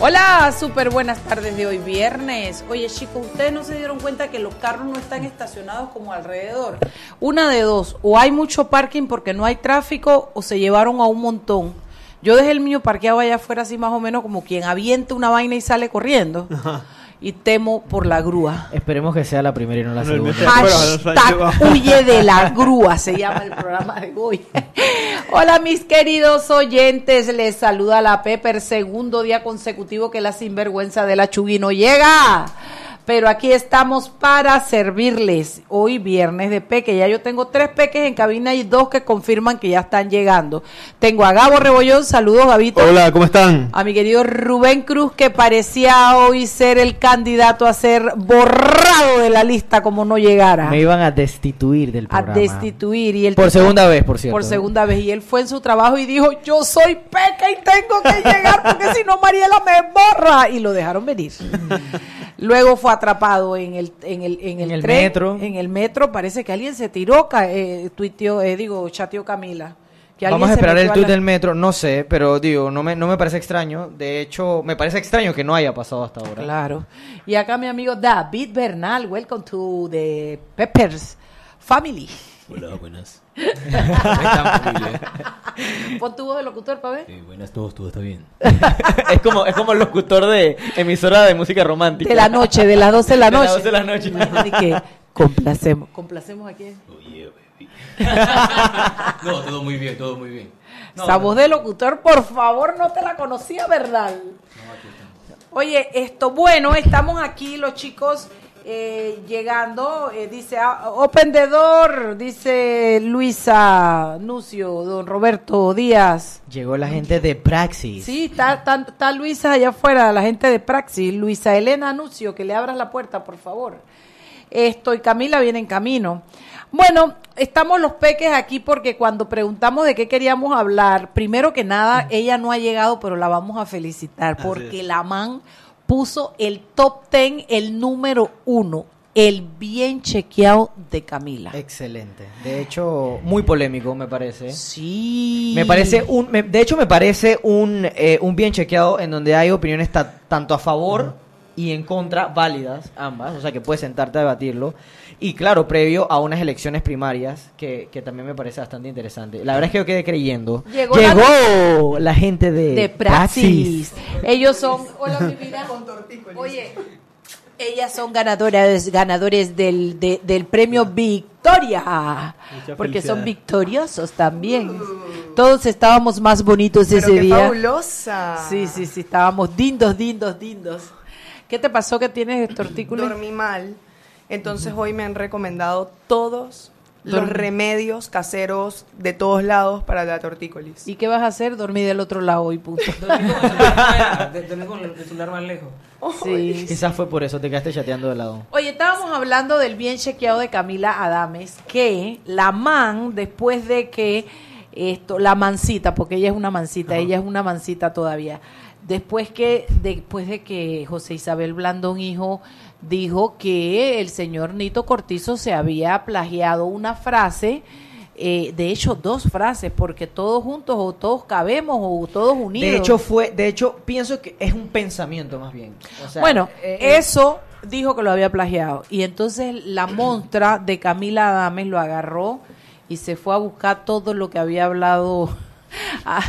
Hola, súper buenas tardes de hoy viernes. Oye chicos, ustedes no se dieron cuenta que los carros no están estacionados como alrededor. Una de dos, o hay mucho parking porque no hay tráfico o se llevaron a un montón. Yo dejé el mío parqueado allá afuera así más o menos como quien avienta una vaina y sale corriendo. Y temo por la grúa. Esperemos que sea la primera y no la segunda. Hashtag huye de la grúa, se llama el programa de hoy. Hola mis queridos oyentes, les saluda la Pepper, segundo día consecutivo que la sinvergüenza de la Chugui no llega. Pero aquí estamos para servirles. Hoy viernes de peque. Ya yo tengo tres peques en cabina y dos que confirman que ya están llegando. Tengo a Gabo Rebollón, saludos Gabito. Hola, ¿cómo están? A mi querido Rubén Cruz, que parecía hoy ser el candidato a ser borrado de la lista como no llegara. Me iban a destituir del a programa. destituir. Y él Por segunda vez, por cierto. Por segunda vez. Y él fue en su trabajo y dijo, yo soy peca y tengo que llegar porque si no Mariela me borra. Y lo dejaron venir. Luego fue atrapado en el, en el, en el, En el tren, metro. En el metro. Parece que alguien se tiró, eh, tuiteó, eh, digo, chateó Camila. Que alguien Vamos a esperar el tuit la- del metro, no sé, pero digo, no me, no me parece extraño. De hecho, me parece extraño que no haya pasado hasta ahora. Claro. Y acá mi amigo David Bernal, welcome to the Peppers Family. Hola, buenas. Pon tu voz de locutor para ver. Sí, buenas, todo, todo está bien. es, como, es como el locutor de emisora de música romántica. De la noche, de las 12 de la De las noche. 12 de la noche. Así que complacemos. ¿Complacemos a quién? Oh, yeah, baby. no, todo muy bien, todo muy bien. Esa voz de locutor, por favor, no te la conocía, ¿verdad? Oye, esto, bueno, estamos aquí los chicos eh, llegando, eh, dice ah, Open the Door, dice Luisa Nucio, don Roberto Díaz. Llegó la gente de Praxis. Sí, está, está- está Luisa allá afuera, la gente de Praxis. Luisa Elena Nucio, que le abras la puerta, por favor. Esto y Camila viene en camino. Bueno, estamos los peques aquí porque cuando preguntamos de qué queríamos hablar, primero que nada, ella no ha llegado, pero la vamos a felicitar porque la man puso el top ten, el número uno, el bien chequeado de Camila. Excelente. De hecho, muy polémico, me parece. Sí. Me parece un, me- de hecho me parece un, eh, un bien chequeado en donde hay opiniones ta- tanto a favor y en contra válidas, ambas, o sea que puedes sentarte a debatirlo. Y claro, previo a unas elecciones primarias, que, que también me parece bastante interesante. La verdad es que yo quedé creyendo. Llegó Llegó, la... gente de, de Praxis. Ellos son, hola mi vida. Oye, ellas son ganadoras, ganadores del, de- del premio Victoria, porque son victoriosos también. Todos estábamos más bonitos Pero ese qué día. fabulosa. Sí, sí, sí, estábamos dindos, dindos, dindos. ¿Qué te pasó que tienes tortícolis? Dormí mal. Entonces hoy me han recomendado todos los remedios caseros de todos lados para la tortícolis. ¿Y qué vas a hacer? Dormir del otro lado y punto. Dormí con el celular más lejos. Sí. Quizás fue por eso te quedaste chateando de lado. Oye, estábamos hablando del bien chequeado de Camila Adames, que la man, después de que esto, la mancita, porque ella es una mancita, ella es una mancita todavía, después que, después de que José Isabel Blandón hijo dijo que el señor Nito Cortizo se había plagiado una frase, eh, de hecho dos frases, porque todos juntos o todos cabemos o todos unidos. De hecho fue, de hecho pienso que es un pensamiento más bien. O sea, bueno, eh, eso dijo que lo había plagiado. Y entonces la montra de Camila Adames lo agarró y se fue a buscar todo lo que había hablado a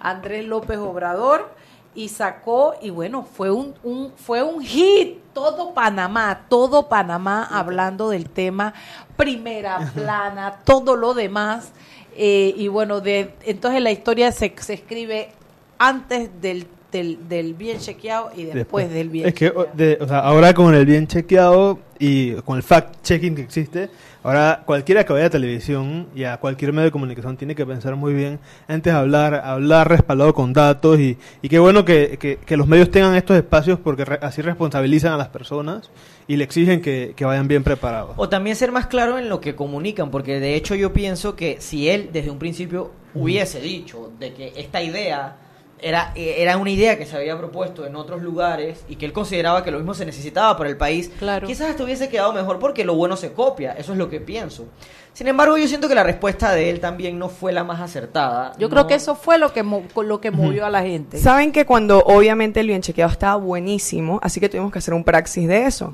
Andrés López Obrador y sacó y bueno fue un, un fue un hit. Todo Panamá todo Panamá hablando del tema primera plana todo lo demás. Eh, y bueno de entonces la historia se, se escribe antes del, del, del bien chequeado y después, del bien Es que, chequeado. de- o sea, ahora con el bien chequeado y con el fact-checking que existe, ahora cualquiera que vaya a televisión y a cualquier medio de comunicación tiene que pensar muy bien antes de hablar, hablar respaldado con datos y, y qué bueno que, que- que los medios tengan estos espacios porque re- así responsabilizan a las personas y le exigen que, que vayan bien preparados. O también ser más claro en lo que comunican, porque de hecho yo pienso que si él desde un principio hubiese dicho de que esta idea era, era una idea que se había propuesto en otros lugares y que él consideraba que lo mismo se necesitaba para el país, Claro. quizás hasta hubiese quedado mejor porque lo bueno se copia, eso es lo que pienso. Sin embargo, yo siento que la respuesta de él también no fue la más acertada. Yo No- creo que eso fue lo que lo que movió a la gente. Saben que cuando obviamente el bien chequeado estaba buenísimo, así que tuvimos que hacer un praxis de eso.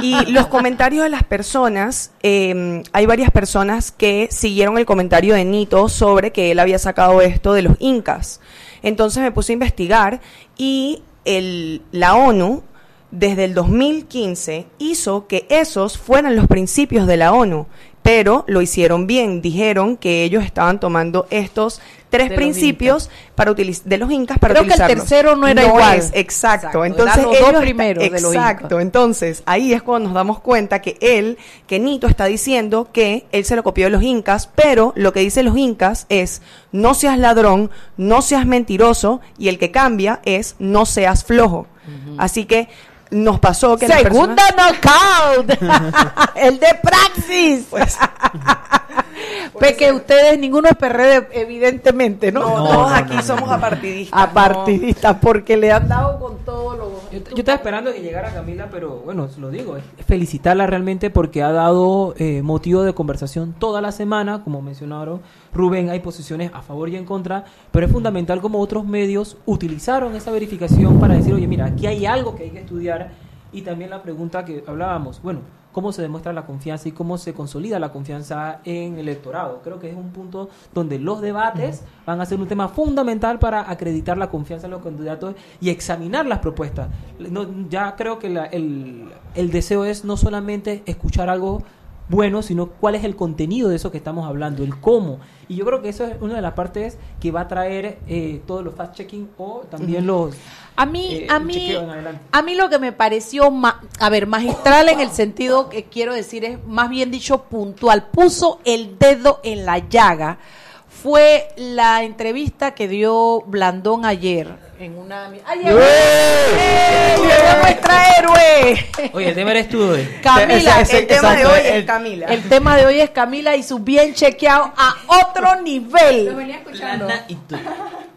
Y los comentarios de las personas, eh, hay varias personas que siguieron el comentario de Nito sobre que él había sacado esto de los incas. Entonces me puse a investigar y el, la ONU desde el 2015 hizo que esos fueran los principios de la ONU, pero lo hicieron bien. Dijeron que ellos estaban tomando estos tres De los principios para de los incas para Creo que el tercero no era igual. es, exacto. Exacto, Entonces los dos ellos de los exacto. incas. Entonces ahí es cuando nos damos cuenta que él, que Nito está diciendo que él se lo copió de los incas, pero lo que dicen los incas es no seas ladrón, no seas mentiroso y el que cambia es no seas flojo. Así que nos pasó que Segunda personas- knockout. el de Praxis. Pues, Pues que ustedes, ninguno es PRD, evidentemente, ¿no? no, No, todos no, aquí no, somos no. apartidistas. Apartidistas, porque le han dado con todo lo... Yo, yo estaba esperando que llegara Camila, pero bueno, lo digo, es felicitarla realmente porque ha dado eh, motivo de conversación toda la semana, como mencionaron Rubén, hay posiciones a favor y en contra, pero es fundamental como otros medios utilizaron esa verificación para decir, oye, mira, aquí hay algo que hay que estudiar y también la pregunta que hablábamos, bueno, ¿cómo se demuestra la confianza y cómo se consolida la confianza en el electorado? Creo que es un punto donde los debates van a ser un tema fundamental para acreditar la confianza en los candidatos y examinar las propuestas. No, ya creo que la- el, el deseo es no solamente escuchar algo bueno, sino cuál es el contenido de eso que estamos hablando, el cómo. Y yo creo que eso es una de las partes que va a traer eh, todos los fact-checking o también los... A mí, eh, a mí, a mí lo que me pareció, ma- a ver, magistral en el sentido que quiero decir es más bien dicho puntual, puso el dedo en la llaga, fue la entrevista que dio Blandón ayer en una... ¡Ay, llegó! ¡Eh! ¡Llegó nuestra héroe! Oye, el tema eres tú, hoy. Camila, Ese- ese- el tema de hoy es el- Camila. el tema de hoy es Camila y su bien chequeado a otro nivel. venía escuchando.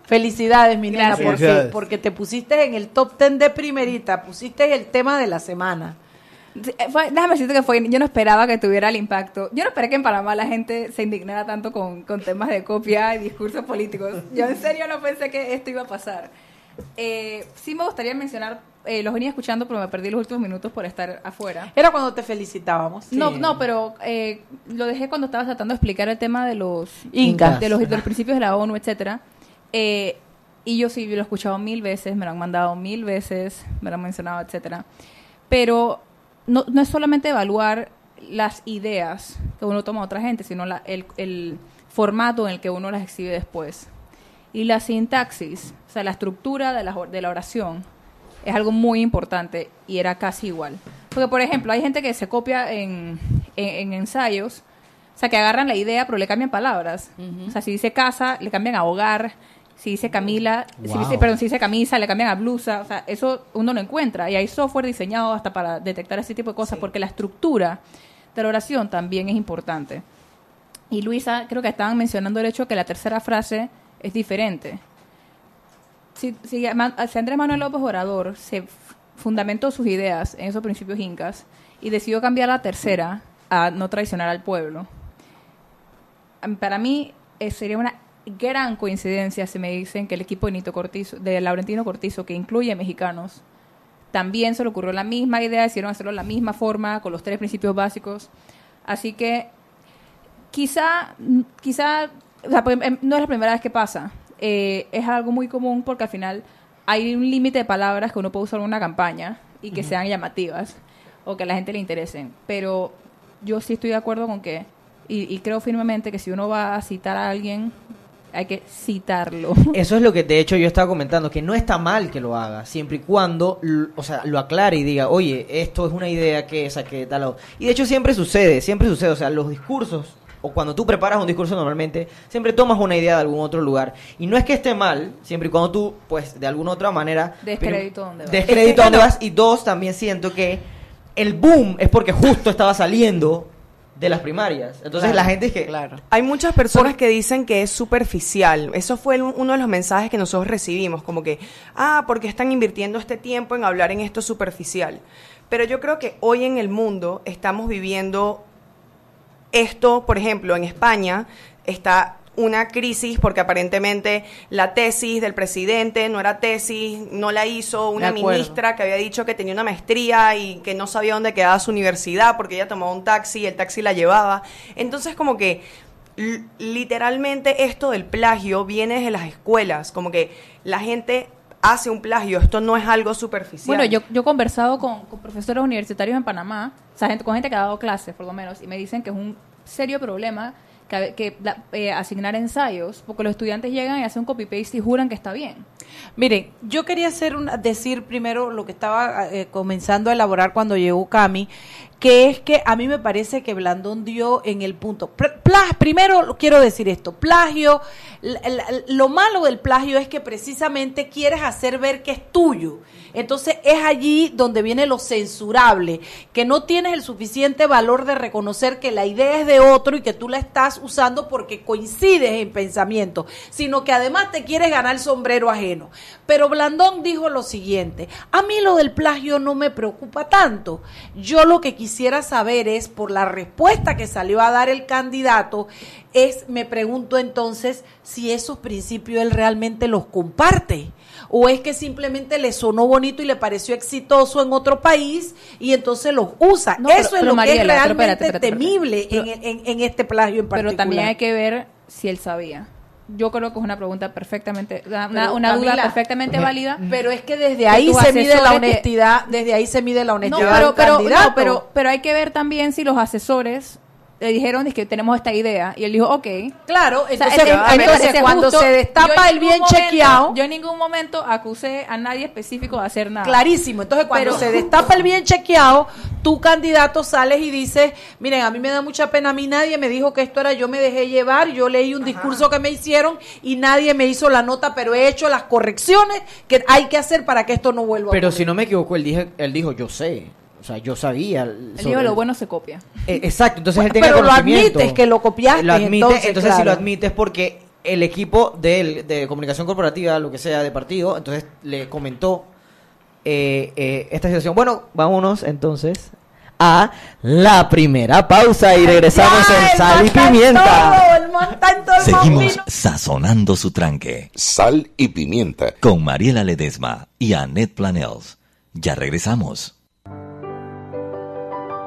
Felicidades, mi nena, porque, porque te pusiste en el top ten de primerita, pusiste el tema de la semana. Eh, fue- déjame decirte que fue, yo no esperaba que tuviera el impacto. Yo no esperé que en Panamá la gente se indignara tanto con, con temas de copia y discursos políticos. Yo en serio no pensé que esto iba a pasar. Eh, sí me gustaría mencionar, eh, los venía escuchando, pero me perdí los últimos minutos por estar afuera. Era cuando te felicitábamos. No, Sí. no, pero eh, lo dejé cuando estaba tratando de explicar el tema de los Incas. de los, de los principios de la ONU, etcétera. Eh, y yo sí lo he escuchado mil veces, me lo han mandado mil veces, me lo han mencionado, etcétera. Pero no, no es solamente evaluar las ideas que uno toma a otra gente, sino la- el, el formato en el que uno las exhibe después. Y la sintaxis, o sea, la estructura de la, de la oración, es algo muy importante y era casi igual. Porque, por ejemplo, hay gente que se copia en, en, en ensayos, o sea, que agarran la idea pero le cambian palabras. O sea, si dice casa, le cambian a hogar. Si dice Camila, si dice, perdón, si dice camisa, le cambian a blusa. O sea, eso uno lo encuentra. Y hay software diseñado hasta para detectar ese tipo de cosas, porque la estructura de la oración también es importante. Y Luisa, creo que estaban mencionando el hecho de que la tercera frase es diferente. Si, si, si Andrés Manuel López Orador se fundamentó sus ideas en esos principios incas y decidió cambiar la tercera a no traicionar al pueblo, para mí eh, sería una gran coincidencia si me dicen que el equipo de Nito Cortizo, de Laurentino Cortizo, que incluye mexicanos, también se le ocurrió la misma idea, decidieron hacerlo de la misma forma, con los tres principios básicos. Así que quizá, quizá, o sea, porque, em, no es la primera vez que pasa. Eh, es algo muy común porque al final hay un límite de palabras que uno puede usar en una campaña y que sean llamativas o que a la gente le interesen. Pero yo sí estoy de acuerdo con que, y, y creo firmemente que si uno va a citar a alguien, hay que citarlo. Eso es lo que de hecho yo estaba comentando, que no está mal que lo haga, siempre y cuando, o sea, lo aclare y diga, oye, esto es una idea que saqué de tal lado. Y de hecho siempre sucede, siempre sucede, o sea, los discursos, o cuando tú preparas un discurso normalmente, siempre tomas una idea de algún otro lugar. Y no es que esté mal, siempre y cuando tú, pues, de alguna otra manera... Descrédito dónde vas. Descrédito bueno, vas. Y dos, también siento que el boom es porque justo estaba saliendo de las primarias. Entonces Claro, la gente es que... Claro. Hay muchas personas que dicen que es superficial. Eso fue el- uno de los mensajes que nosotros recibimos, como que, ah, porque están invirtiendo este tiempo en hablar en esto superficial. Pero yo creo que hoy en el mundo estamos viviendo esto, por ejemplo, en España está una crisis porque aparentemente la tesis del presidente no era tesis, no la hizo una ministra que había dicho que tenía una maestría y que no sabía dónde quedaba su universidad porque ella tomaba un taxi y el taxi la llevaba. Entonces como que literalmente esto del plagio viene desde las escuelas, como que la gente hace un plagio, esto no es algo superficial. Bueno, yo, yo he conversado con, con profesores universitarios en Panamá, o sea, gente, con gente que ha dado clases, por lo menos, y me dicen que es un serio problema que, eh, asignar ensayos, porque los estudiantes llegan y hacen un copy-paste y juran que está bien. Miren, yo quería hacer una, decir primero lo que estaba eh, comenzando a elaborar cuando llegó Cami, que es que a mí me parece que Blandón dio en el punto. Pr- pla- primero quiero decir esto, plagio, lo malo del plagio es que precisamente quieres hacer ver que es tuyo. Entonces es allí donde viene lo censurable, que no tienes el suficiente valor de reconocer que la idea es de otro y que tú la estás usando porque coincides en pensamiento, sino que además te quieres ganar el sombrero ajeno. Pero Blandón dijo lo siguiente, a mí lo del plagio no me preocupa tanto. Yo lo que quisiera saber es, por la respuesta que salió a dar el candidato, es, me pregunto entonces, si esos principios él realmente los comparte o es que simplemente le sonó bonito y le pareció exitoso en otro país y entonces los usa. No, pero- Eso es pero lo que es pero realmente espérate, espérate, espérate. temible Pero- en, en- en este plagio en particular. Pero también hay que ver si él sabía. Yo creo que es una pregunta perfectamente, una, Pero, una duda perfectamente válida. Pero es que desde ahí se mide la honestidad, desde ahí se mide la No, honestidad pero, del pero, candidato. no, pero, pero hay que ver también si los asesores le dijeron es que tenemos esta idea y él dijo, ok. Claro, O sea, entonces, cuando justo. se destapa el bien momento- chequeado, Yo en ningún momento acusé a nadie específico de hacer nada. Clarísimo. Entonces, cuando Pero- se destapa el bien chequeado, tu candidato sales y dices, miren, a mí me da mucha pena, a mí nadie me dijo que esto era, yo me dejé llevar, yo leí un discurso que me hicieron y nadie me hizo la nota, pero he hecho las correcciones que hay que hacer para que esto no vuelva Pero a si no me equivoco, él, dije, él dijo, yo sé. O sea, yo sabía. Él dijo, lo bueno se copia. Eh, exacto, entonces él tenía pero lo admites que lo copiaste, Lo admite, entonces, entonces, si lo admites porque el equipo de, él, de comunicación corporativa, lo que sea, de partido, entonces le comentó eh, eh, esta situación. Bueno, vámonos entonces a la primera pausa y regresamos Ya, en el Sal y Pimienta. todo, el monta en todo el Seguimos sazonando su tranque. Sal y pimienta. Con Mariela Ledesma y Annette Planels. Ya regresamos.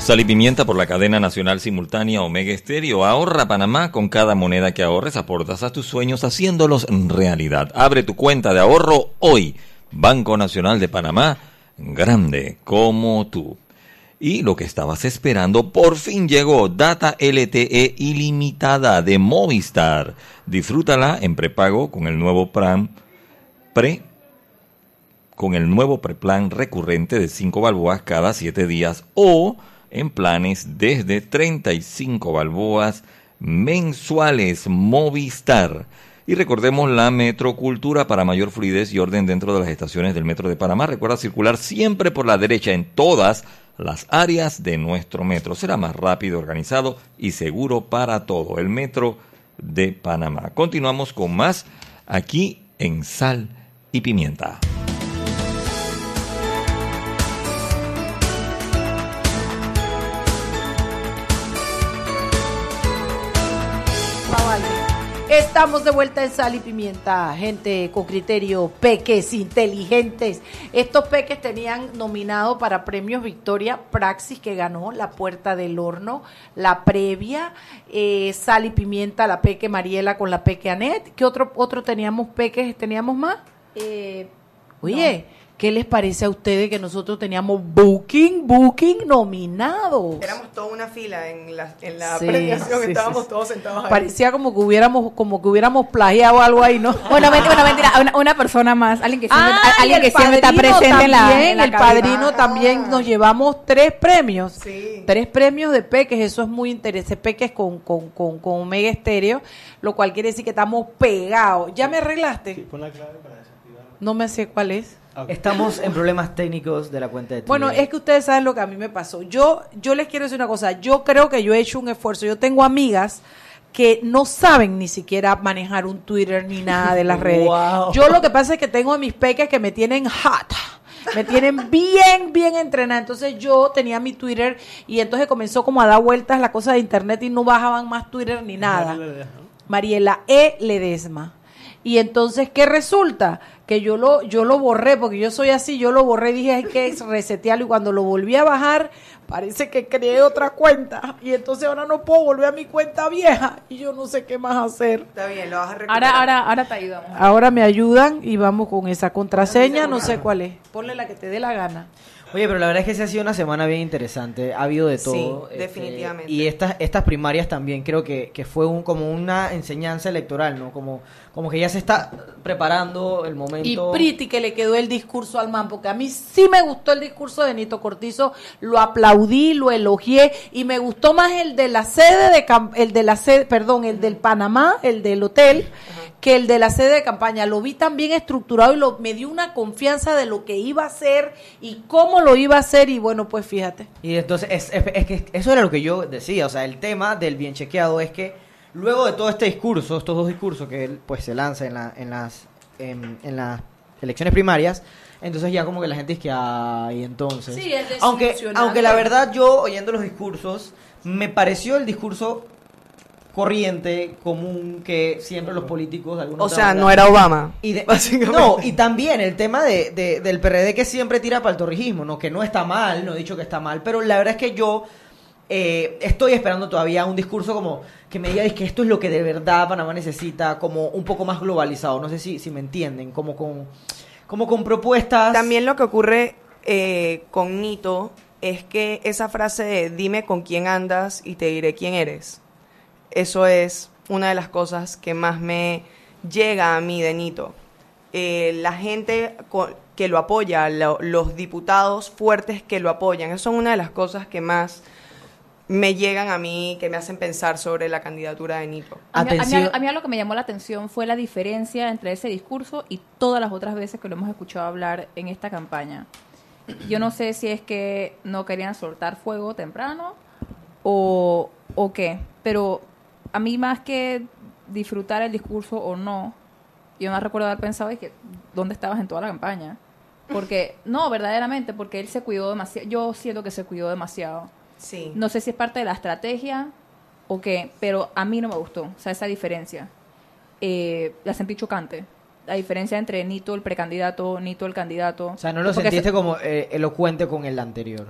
Sal y pimienta por la cadena nacional simultánea Omega Estéreo. Ahorra Panamá con cada moneda que ahorres, aportas a tus sueños haciéndolos realidad. Abre tu cuenta de ahorro hoy. Banco Nacional de Panamá, grande como tú. Y lo que estabas esperando por fin llegó, Data LTE ilimitada de Movistar. Disfrútala en prepago con el nuevo plan pre con el nuevo preplan recurrente de 5 balboas cada 7 días o en planes desde 35 balboas mensuales Movistar. Y recordemos la metrocultura para mayor fluidez y orden dentro de las estaciones del Metro de Panamá. Recuerda circular siempre por la derecha en todas las áreas de nuestro metro. Será más rápido, organizado y seguro para todo. El Metro de Panamá. Continuamos con más aquí en Sal y Pimienta. Estamos de vuelta en Sal y Pimienta, gente con criterio, peques inteligentes. Estos peques tenían nominado para premios Victoria Praxis, que ganó La Puerta del Horno, la previa, eh, Sal y Pimienta, la peque Mariela con la peque Anet. ¿Qué otro, otro teníamos peques? ¿Teníamos más? Eh, Oye, ¿qué les parece a ustedes que nosotros teníamos Booking, Booking nominado? Éramos toda una fila en la, en la Sí, premiación, sí, estábamos sí. todos sentados ahí. Parecía como que hubiéramos, como que hubiéramos plagiado algo ahí, ¿no? Bueno, mentira, bueno, mentira, una, una persona más, alguien que siempre, Ah, alguien que siempre está presente en la, en la el cabina. padrino también nos llevamos tres premios. Tres premios de Peques, eso es muy interesante. Peques con, con, con, con Omega Estéreo, lo cual quiere decir que estamos pegados. ¿Ya me arreglaste? Pon la clave para desactivar. No me sé cuál es. Estamos en problemas técnicos de la cuenta de Twitter. Bueno, es que ustedes saben lo que a mí me pasó. Yo, yo les quiero decir una cosa. Yo creo que yo he hecho un esfuerzo. Yo tengo amigas que no saben ni siquiera manejar un Twitter ni nada de las redes. Wow. Yo lo que pasa es que tengo a mis peques que me tienen hot. Me tienen bien, bien entrenada. Entonces yo tenía mi Twitter y entonces comenzó como a dar vueltas la cosa de internet y no bajaban más Twitter ni nada. Mariela E. Ledesma. Y entonces, ¿qué resulta? Que yo lo, yo lo borré, porque yo soy así, yo lo borré, dije hay que resetearlo y cuando lo volví a bajar, parece que creé otra cuenta. Y entonces ahora no puedo volver a mi cuenta vieja y yo no sé qué más hacer. Está bien, lo vas a recuperar. Ahora, ahora, ahora te ayudamos. Ahora me ayudan y vamos con esa contraseña, no sé cuál es. Ponle la que te dé la gana. Oye, pero la verdad es que sí ha sido una semana bien interesante. Ha habido de Sí, todo. este, definitivamente. y estas, estas primarias también creo que, que fue un, como una enseñanza electoral, ¿no? Como, como que ya se está preparando el Y momento. Priti que le quedó el discurso al man, porque a mí sí me gustó el discurso de Nito Cortizo, lo aplaudí, lo elogié y me gustó más el de la sede de el de la sede, perdón, el del Panamá, el del hotel, que el de la sede de campaña. Lo vi tan bien estructurado y lo, me dio una confianza de lo que iba a hacer y cómo lo iba a hacer y bueno, pues fíjate. Y entonces, es, es- es que eso era lo que yo decía. O sea, el tema del bien chequeado es que luego de todo este discurso, estos dos discursos que él pues se lanza en, la, en, las, en, en las elecciones primarias, entonces ya como que la gente es que, ay, entonces. Sí, es aunque, aunque la verdad yo, oyendo los discursos, me pareció el discurso corriente, común, que siempre los políticos... de alguna O sea, manera- no era Obama. y de- básicamente. no, y también el tema de, de- del PRD que siempre tira para el torrijismo, ¿no? que no está mal, no he dicho que está mal, pero la verdad es que yo eh, estoy esperando todavía un discurso como que me diga "Es que esto es lo que de verdad Panamá necesita, como un poco más globalizado, no sé si, si me entienden, como con, como con propuestas... También lo que ocurre eh, con Nito es que esa frase de dime con quién andas y te diré quién eres, eso es una de las cosas que más me llega a mí de Nito. Eh, la gente que lo apoya, lo- los diputados fuertes que lo apoyan, eso son una de las cosas que más me llegan a mí, que me hacen pensar sobre la candidatura de Nito. A mí, a mí- a mí lo que me llamó la atención fue la diferencia entre ese discurso y todas las otras veces que lo hemos escuchado hablar en esta campaña. Yo no sé si es que no querían soltar fuego temprano o, o qué, pero a mí más que disfrutar el discurso o no, yo no recuerdo haber pensado, es que, ¿dónde estabas en toda la campaña? Porque, no, verdaderamente, porque él se cuidó demasiado, yo siento que se cuidó demasiado. Sí. No sé si es parte de la estrategia o qué, pero a mí no me gustó, o sea, esa diferencia. Eh, la sentí chocante. La diferencia entre Nito, el precandidato, Nito, el candidato. O sea, no lo sentiste se- como eh, elocuente con el anterior.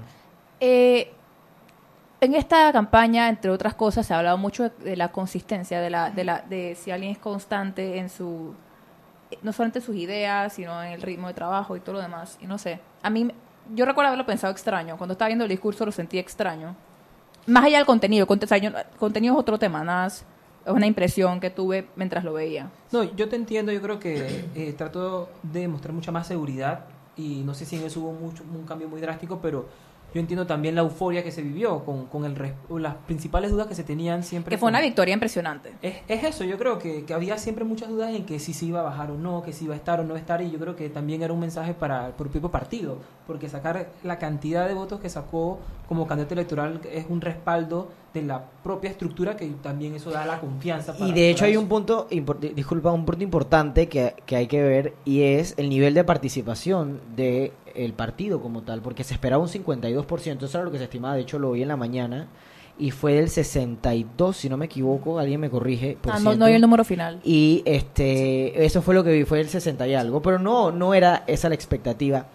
Eh, en esta campaña, entre otras cosas, se ha hablado mucho de, de la consistencia, de, la, de, la, de si alguien es constante en su, no solamente en sus ideas, sino en el ritmo de trabajo y todo lo demás. Y no sé, a mí, yo recuerdo haberlo pensado extraño. Cuando estaba viendo el discurso lo sentí extraño. Más allá del contenido, yo- contenido es otro tema, nada más es una impresión que tuve mientras lo veía. No, yo te entiendo, yo creo que eh, trato de mostrar mucha más seguridad y no sé si en eso hubo mucho, un cambio muy drástico, pero yo entiendo también la euforia que se vivió con, con el las principales dudas que se tenían siempre. Que fue con- una victoria impresionante. Es, es eso, yo creo que, que había siempre muchas dudas en que si se iba a bajar o no, que si iba a estar o no estar, y yo creo que también era un mensaje para el propio partido, porque sacar la cantidad de votos que sacó como candidato electoral es un respaldo de la propia estructura que también eso da la confianza. Y de hecho hay eso. un punto, disculpa, un punto importante que, que hay que ver y es el nivel de participación del partido como tal, porque se esperaba un 52%, eso era lo que se estimaba, de hecho lo vi en la mañana, y fue del 62, si no me equivoco, alguien me corrige. por Ah, no, no hay el número final. Y este, eso fue lo que vi, fue el 60 y algo, pero no, no era esa la expectativa.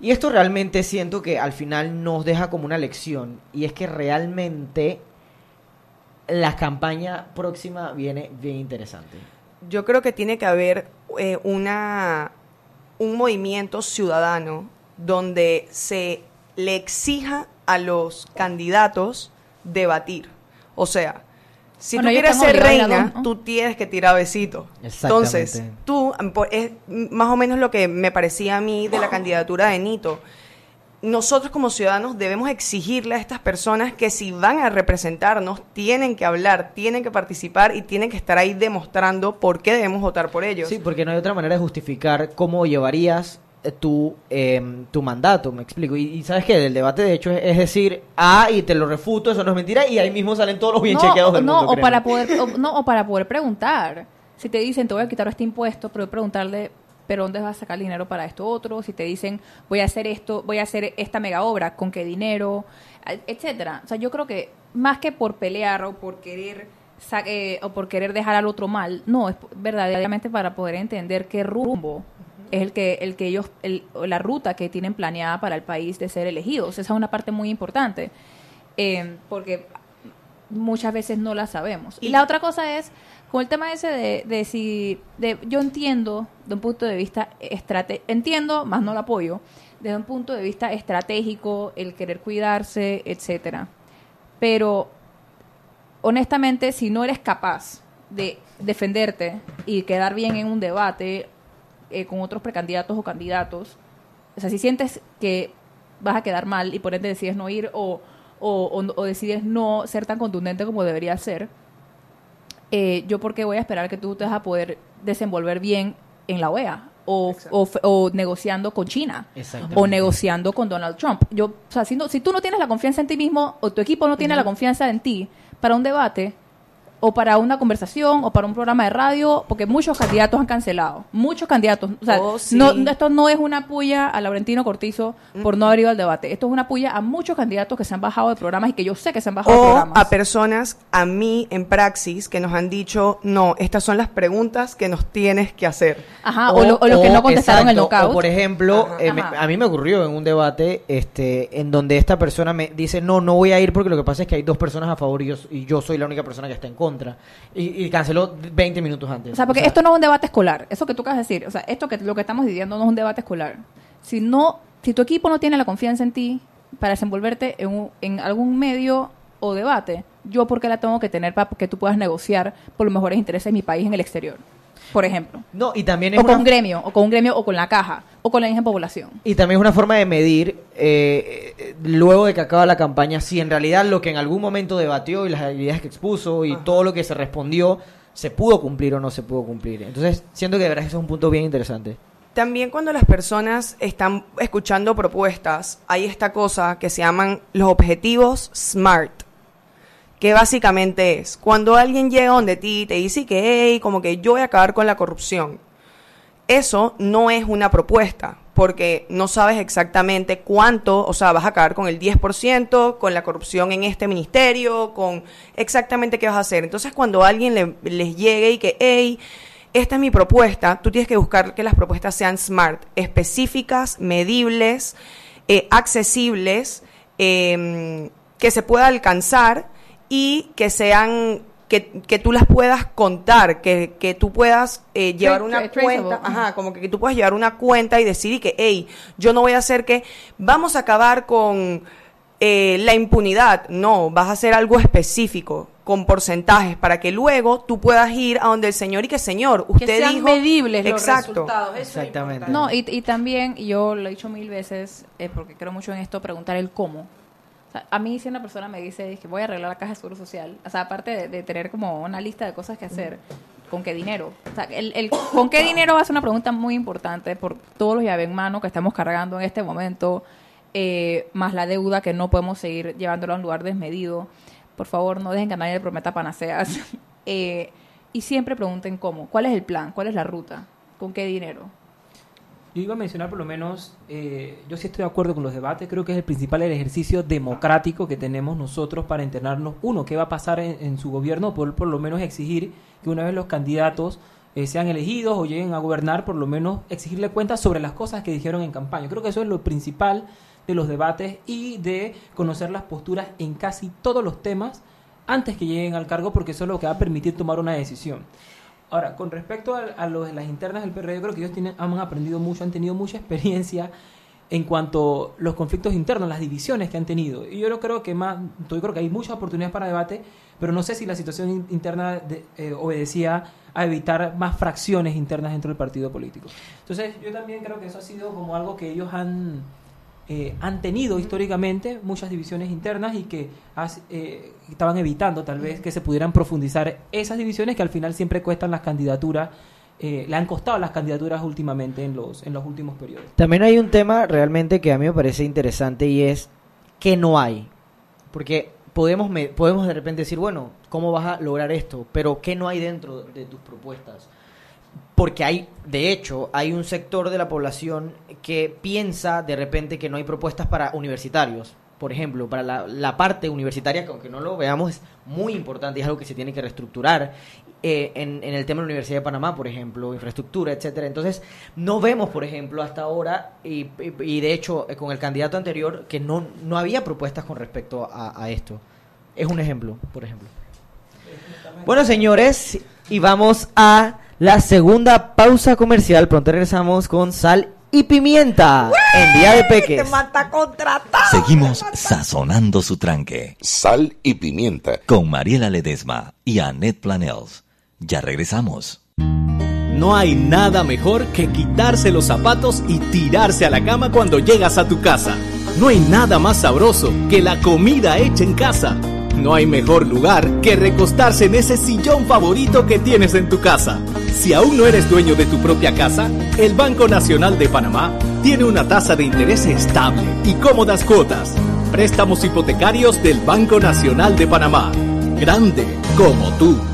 Y esto realmente siento que al final nos deja como una lección, y es que realmente la campaña próxima viene bien interesante. Yo creo que tiene que haber eh, una, un movimiento ciudadano donde se le exija a los candidatos debatir. O sea, si Bueno, tú quieres ser reina, tú tienes que tirar besito. Exactamente. Entonces, tú, por- es más o menos lo que me parecía a mí de la candidatura de Nito. Nosotros como ciudadanos debemos exigirle a estas personas que si van a representarnos, tienen que hablar, tienen que participar y tienen que estar ahí demostrando por qué debemos votar por ellos. Sí, porque no hay otra manera de justificar cómo llevarías tu, em, tu mandato, me explico. Y, y sabes que del debate, de hecho, es, es decir, ah, y te lo refuto, eso no es mentira, y ahí mismo salen todos los bien no, chequeados del no, mundo. o para poder o, no, o para poder preguntar. Si te dicen, te voy a quitar este impuesto, pero preguntarle, ¿pero dónde vas a sacar el dinero para esto otro? Si te dicen, voy a hacer esto, voy a hacer esta mega obra, ¿con qué dinero? Etcétera. O sea, yo creo que más que por pelear o por querer eh, o por querer dejar al otro mal, no, es verdaderamente para poder entender qué rumbo es el que el que ellos el- la ruta que tienen planeada para el país de ser elegidos. Esa es una parte muy importante. Eh, porque muchas veces no la sabemos. Y, la otra cosa es, con el tema ese de, de si, de, yo entiendo de un punto de vista estratégico, entiendo, más no lo apoyo, desde un punto de vista estratégico, el querer cuidarse, etcétera. Pero, honestamente, si no eres capaz de defenderte y quedar bien en un debate eh, con otros precandidatos o candidatos, o sea, si sientes que vas a quedar mal y por ende decides no ir o, o, o- o decides no ser tan contundente como debería ser, eh, yo porque voy a esperar que tú te vas a poder desenvolver bien en la OEA o, o, f- o negociando con China o negociando con Donald Trump. Yo, o sea, si, no- si tú no tienes la confianza en ti mismo o tu equipo no tiene la confianza en ti para un debate o para una conversación o para un programa de radio, porque muchos candidatos han cancelado, muchos candidatos. O sea, Oh, sí. no, esto no es una puya a Laurentino Cortizo por no haber ido al debate. Esto es una puya a muchos candidatos que se han bajado de programas y que yo sé que se han bajado de O programas. a personas, a mí en praxis, que nos han dicho, no, estas son las preguntas que nos tienes que hacer. Ajá, o, lo- o los que no contestaron el exacto, knockout. O por ejemplo, eh, me- a mí me ocurrió en un debate este, en donde esta persona me dice, no, no voy a ir porque lo que pasa es que hay dos personas a favor y yo, y yo soy la única persona que está en contra. Y, y canceló 20 minutos antes. O sea, porque esto no es un debate escolar. Eso que tú acabas de decir. O sea, esto que lo que estamos diciendo no es un debate escolar. Si no, si tu equipo no tiene la confianza en ti para desenvolverte en, un- en algún medio o debate, yo porque la tengo que tener para que tú puedas negociar por los mejores intereses de mi país en el exterior. Por ejemplo. No, y también es O con un gremio, o con un gremio, o con la caja, o con la misma población. Y también es una forma de medir, eh, eh, luego de que acaba la campaña, si en realidad lo que en algún momento debatió y las ideas que expuso y todo lo que se respondió se pudo cumplir o no se pudo cumplir. Entonces, siento que de verdad eso es un punto bien interesante. También cuando las personas están escuchando propuestas, hay esta cosa que se llaman los objetivos SMART. Que básicamente es cuando alguien llega donde ti y te dice que, hey, como que yo voy a acabar con la corrupción. Eso no es una propuesta, porque no sabes exactamente cuánto, o sea, vas a acabar con el 10%, con la corrupción en este ministerio, con exactamente qué vas a hacer. Entonces, cuando alguien le- les llegue y que, hey, esta es mi propuesta, tú tienes que buscar que las propuestas sean smart, específicas, medibles, eh, accesibles, eh, que se pueda alcanzar y que sean que, que tú las puedas contar, que, que tú puedas eh, llevar una tra- cuenta, ajá, como que, que tú puedas llevar una cuenta y decir y que, hey, yo no voy a hacer que vamos a acabar con eh, la impunidad, no, vas a hacer algo específico con porcentajes para que luego tú puedas ir a donde el señor y que señor, usted que sean dijo medibles los Exacto. resultados. Eso es Exactamente. No, y, y también, y yo lo he dicho mil veces, eh, porque creo mucho en esto, preguntar el cómo. A mí si una persona me dice que voy a arreglar la caja de seguro social, o sea, aparte de, tener como una lista de cosas que hacer, ¿con qué dinero? O sea, el, el ¿con qué dinero va a ser una pregunta muy importante por todos los llave en mano que estamos cargando en este momento, eh, más la deuda que no podemos seguir llevándolo a un lugar desmedido. Por favor, no dejen que nadie le prometa panaceas. Eh, y siempre pregunten cómo, cuál es el plan, cuál es la ruta, con qué dinero. Yo iba a mencionar por lo menos, eh, yo sí estoy de acuerdo con los debates, creo que es el principal el ejercicio democrático que tenemos nosotros para enterarnos, uno, qué va a pasar en, su gobierno, por, por lo menos exigir que una vez los candidatos eh, sean elegidos o lleguen a gobernar, por lo menos exigirle cuentas sobre las cosas que dijeron en campaña. Creo que eso es lo principal de los debates y de conocer las posturas en casi todos los temas antes que lleguen al cargo, porque eso es lo que va a permitir tomar una decisión. Ahora, con respecto a, a los, las internas del PRD, yo creo que ellos tienen, han aprendido mucho, han tenido mucha experiencia en cuanto a los conflictos internos, las divisiones que han tenido. Y yo no creo que más, yo creo que hay muchas oportunidades para debate, pero no sé si la situación in- interna de- eh, obedecía a evitar más fracciones internas dentro del partido político. Entonces, yo también creo que eso ha sido como algo que ellos han, eh, han tenido históricamente, muchas divisiones internas y que has- eh, estaban evitando tal vez que se pudieran profundizar esas divisiones que al final siempre cuestan las candidaturas, eh, le han costado las candidaturas últimamente en los, en los últimos periodos. También hay un tema realmente que a mí me parece interesante y es que no hay. Porque podemos, me- podemos de repente decir, bueno, ¿cómo vas a lograr esto? Pero ¿qué no hay dentro de tus propuestas? Porque hay, de hecho, hay un sector de la población que piensa de repente que no hay propuestas para universitarios. Por ejemplo, para la, la parte universitaria, que aunque no lo veamos, es muy importante y es algo que se tiene que reestructurar. eh, en, en el tema de la Universidad de Panamá, por ejemplo, infraestructura, etcétera. Entonces, no vemos, por ejemplo, hasta ahora, y, y- y de hecho, eh, con el candidato anterior, que no, no había propuestas con respecto a, a esto. Es un ejemplo, por ejemplo. Bueno, señores, y vamos a la segunda pausa comercial. Pronto regresamos con sal y pimienta en Día de Peques. mata contratado. Seguimos sazonando su tranque. Sal y pimienta. Con Mariela Ledesma y Annette Planels. Ya regresamos. No hay nada mejor que quitarse los zapatos y tirarse a la cama cuando llegas a tu casa. No hay nada más sabroso que la comida hecha en casa. No hay mejor lugar que recostarse en ese sillón favorito que tienes en tu casa. Si aún no eres dueño de tu propia casa, el Banco Nacional de Panamá tiene una tasa de interés estable y cómodas cuotas. Préstamos hipotecarios del Banco Nacional de Panamá. Grande como tú.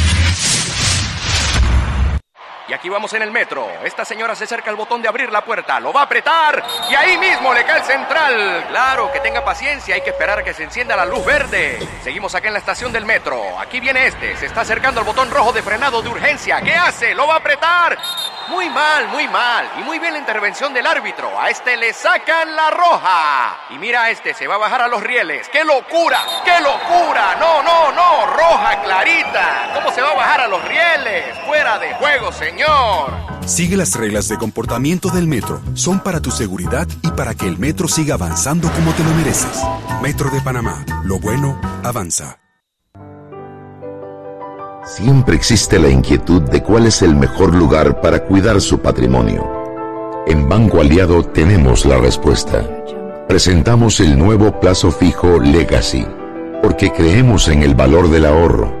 Y aquí vamos en el metro. Esta señora se acerca al botón de abrir la puerta, lo va a apretar y ahí mismo le cae el central. Claro, que tenga paciencia, hay que esperar a que se encienda la luz verde. Seguimos acá en la estación del metro. Aquí viene este, se está acercando al botón rojo de frenado de urgencia. ¿Qué hace? Lo va a apretar. Muy mal, muy mal. Y muy bien la intervención del árbitro. A este le sacan la roja. Y mira a este, se va a bajar a los rieles. ¡Qué locura! ¡Qué locura! No, no, no. Roja clarita. ¿Cómo se va a bajar a los rieles? Fuera de juego, señor. Sigue las reglas de comportamiento del metro. Son para tu seguridad y para que el metro siga avanzando como te lo mereces. Metro de Panamá. Lo bueno avanza. Siempre existe la inquietud de cuál es el mejor lugar para cuidar su patrimonio. En Banco Aliado tenemos la respuesta. Presentamos el nuevo plazo fijo Legacy, porque creemos en el valor del ahorro,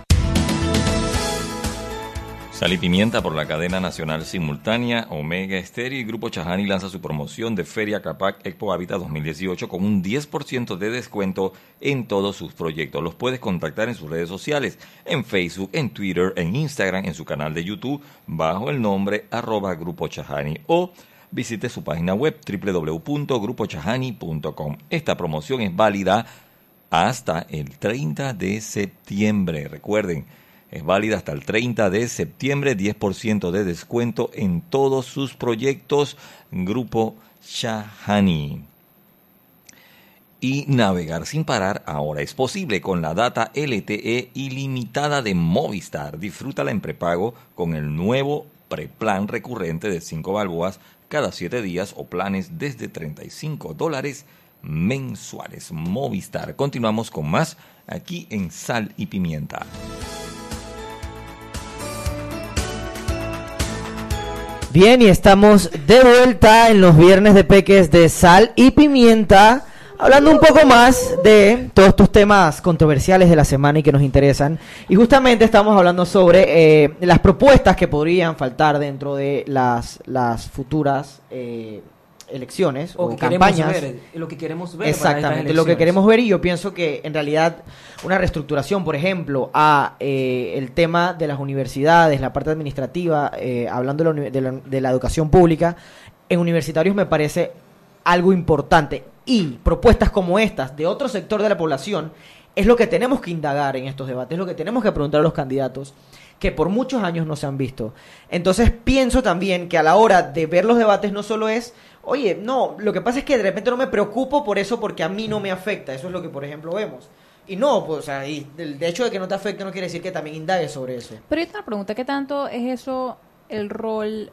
Sal y Pimienta por la cadena nacional simultánea Omega Estéreo y Grupo Chajani lanza su promoción de Feria Capac Expo Habitat 2018 con un 10% de descuento en todos sus proyectos. Los puedes contactar en sus redes sociales, en Facebook, en Twitter, en Instagram, en su canal de YouTube, bajo el nombre arroba Grupo Chajani o visite su página web www.grupochajani.com. Esta promoción es válida hasta el 30 de septiembre. Recuerden, es válida hasta el 30 de septiembre, 10% de descuento en todos sus proyectos Grupo Shahani. Y navegar sin parar ahora es posible con la data LTE ilimitada de Movistar. Disfrútala en prepago con el nuevo preplan recurrente de 5 balboas cada 7 días o planes desde 35 dólares mensuales. Movistar. Continuamos con más aquí en Sal y Pimienta. Bien, y estamos de vuelta en los viernes de peques de sal y pimienta, hablando un poco más de todos estos temas controversiales de la semana y que nos interesan. Y justamente estamos hablando sobre eh, las propuestas que podrían faltar dentro de las, las futuras eh, elecciones o, O campañas. ver, lo que queremos ver. Exactamente, lo que queremos ver y yo pienso que en realidad una reestructuración, por ejemplo, a eh, el tema de las universidades, la parte administrativa, eh, hablando de la, de la- de la educación pública, en universitarios me parece algo importante y propuestas como estas de otro sector de la población es lo que tenemos que indagar en estos debates, es lo que tenemos que preguntar a los candidatos que por muchos años no se han visto. Entonces pienso también que a la hora de ver los debates no solo es, oye, no, lo que pasa es que de repente no me preocupo por eso porque a mí no me afecta, eso es lo que por ejemplo vemos. Y no, pues, o sea, y el de hecho de que no te afecte no quiere decir que también indagues sobre eso. Pero yo tengo una pregunta, ¿qué tanto es eso el rol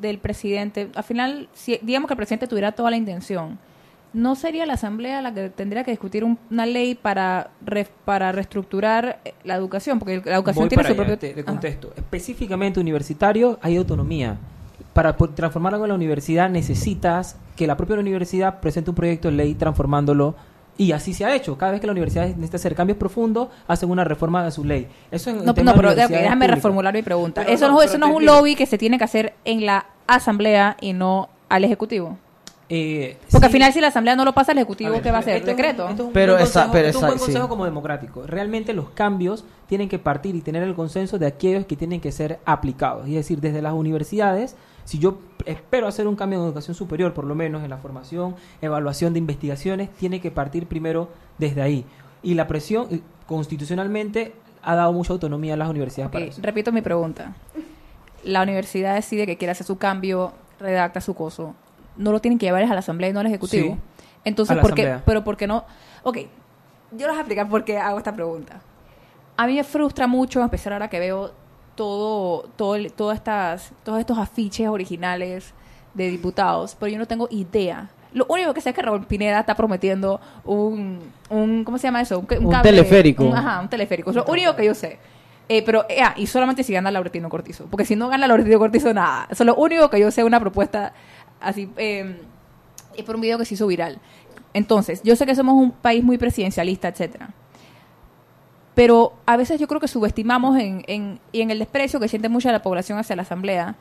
del presidente? Al final, si digamos que el presidente tuviera toda la intención, ¿no sería la Asamblea la que tendría que discutir un- una ley para re- para reestructurar eh, la educación? Porque la educación Voy tiene para su allá, propio... te, te Ajá. contesto. Específicamente universitario hay autonomía. Para po- transformar algo en la universidad necesitas que la propia universidad presente un proyecto de ley transformándolo y así se ha hecho. Cada vez que la universidad necesita hacer cambios profundos, hacen una reforma de su ley. Eso en No, no, pero de déjame reformular mi pregunta. Pero eso no, eso no es un lobby que se tiene que hacer en la Asamblea y no al Ejecutivo. Eh, Porque al final si la Asamblea no lo pasa, el Ejecutivo, ver, ¿qué va a hacer? esto es un- ¿Decreto? esto es un Pero esa- consejo- pero esto es un buen consejo sí. como democrático. Realmente los cambios tienen que partir y tener el consenso de aquellos que tienen que ser aplicados. Es decir, desde las universidades, si yo espero hacer un cambio en educación superior, por lo menos en la formación, evaluación de investigaciones, tiene que partir primero desde ahí. Y la presión, eh, constitucionalmente, ha dado mucha autonomía a las universidades para Ok, eso. repito mi pregunta. La universidad decide que quiere hacer su cambio, redacta su coso. No lo tienen que llevar a la asamblea y no al ejecutivo. Sí, Entonces, ¿por qué? Pero ¿por qué no? Ok, yo les voy a explicar por qué hago esta pregunta. A mí me frustra mucho, a pesar ahora que veo todo, todo el- todas estas, todos estos afiches originales de diputados, pero yo no tengo idea. Lo único que sé es que Raúl Pineda está prometiendo un, un ¿cómo se llama eso? Un, Un teleférico. un- ajá, un teleférico. Es lo único que yo sé. Eh, pero, eh, ah, y solamente si gana Lauretino Cortizo. Porque si no gana Lauretino Cortizo, nada. Eso es lo único que yo sé, una propuesta así. Eh, es por un video que se hizo viral. Entonces, yo sé que somos un país muy presidencialista, etcétera. Pero a veces yo creo que subestimamos en, en, y en el desprecio que siente mucha la población hacia la asamblea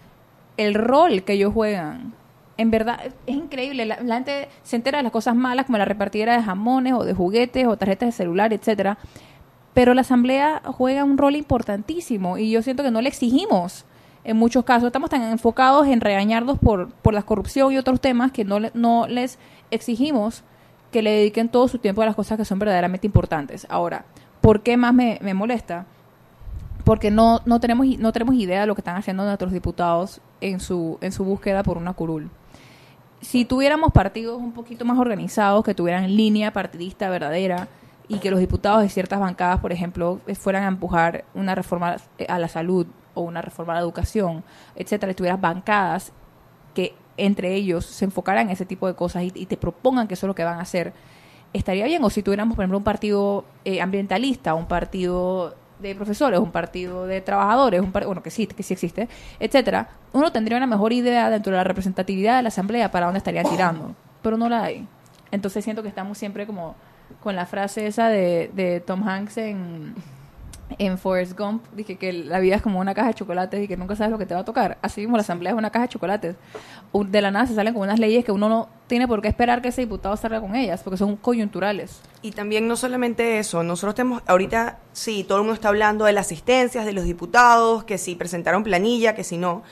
el rol que ellos juegan. En verdad, es increíble. La, la gente se entera de las cosas malas, como la repartidera de jamones o de juguetes o tarjetas de celular, etcétera. Pero la asamblea juega un rol importantísimo y yo siento que no le exigimos en muchos casos. Estamos tan enfocados en regañarnos por, por la corrupción y otros temas que no, no les exigimos que le dediquen todo su tiempo a las cosas que son verdaderamente importantes. Ahora, ¿por qué más me, molesta? Porque no, no, tenemos, no tenemos idea de lo que están haciendo nuestros diputados en su, en su búsqueda por una curul. si tuviéramos partidos un poquito más organizados, que tuvieran línea partidista verdadera y que los diputados de ciertas bancadas, por ejemplo, fueran a empujar una reforma eh, a la salud o una reforma a la educación, etcétera, y tuvieras bancadas que entre ellos se enfocaran en ese tipo de cosas y, y te propongan que eso es lo que van a hacer, estaría bien. O si tuviéramos, por ejemplo, un partido eh, ambientalista, un partido de profesores, un partido de trabajadores, un par- bueno, que sí, que sí existe, etcétera, uno tendría una mejor idea dentro de la representatividad de la asamblea para dónde estarían tirando, pero no la hay. Entonces siento que estamos siempre como con la frase esa de, de Tom Hanks en, en Forrest Gump, dije que la vida es como una caja de chocolates y que nunca sabes lo que te va a tocar. Así mismo la asamblea es una caja de chocolates. De la nada se salen con unas leyes que uno no tiene por qué esperar que ese diputado salga con ellas, porque son coyunturales. Y también no solamente eso, nosotros tenemos, ahorita sí, todo el mundo está hablando de las asistencias de los diputados, que si presentaron planilla, que si no,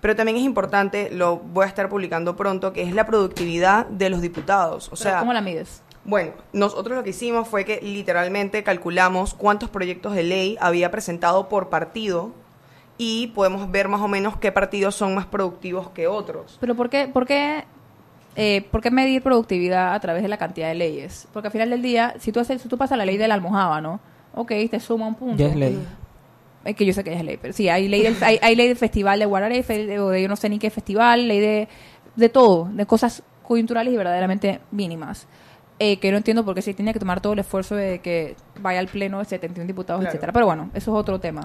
pero también es importante, lo voy a estar publicando pronto, que es la productividad de los diputados. O Pero sea, ¿Cómo la mides? Bueno, nosotros lo que hicimos fue que literalmente calculamos cuántos proyectos de ley había presentado por partido y podemos ver más o menos qué partidos son más productivos que otros. Pero ¿por qué, por qué, eh, por qué medir productividad a través de la cantidad de leyes? Porque al final del día, si tú, haces, si tú pasas la ley de la almohada, ¿no? Ok, te suma un punto. Ya es ley. Es que yo sé que ya es ley, pero sí, hay ley del, hay, hay ley del festival de Guararefe, o de yo no sé ni qué festival, ley de, de todo, de cosas coyunturales y verdaderamente mínimas. Eh, que no entiendo por qué se tiene que tomar todo el esfuerzo de que vaya al pleno de 71 diputados, Claro. etcétera. Pero bueno, eso es otro tema.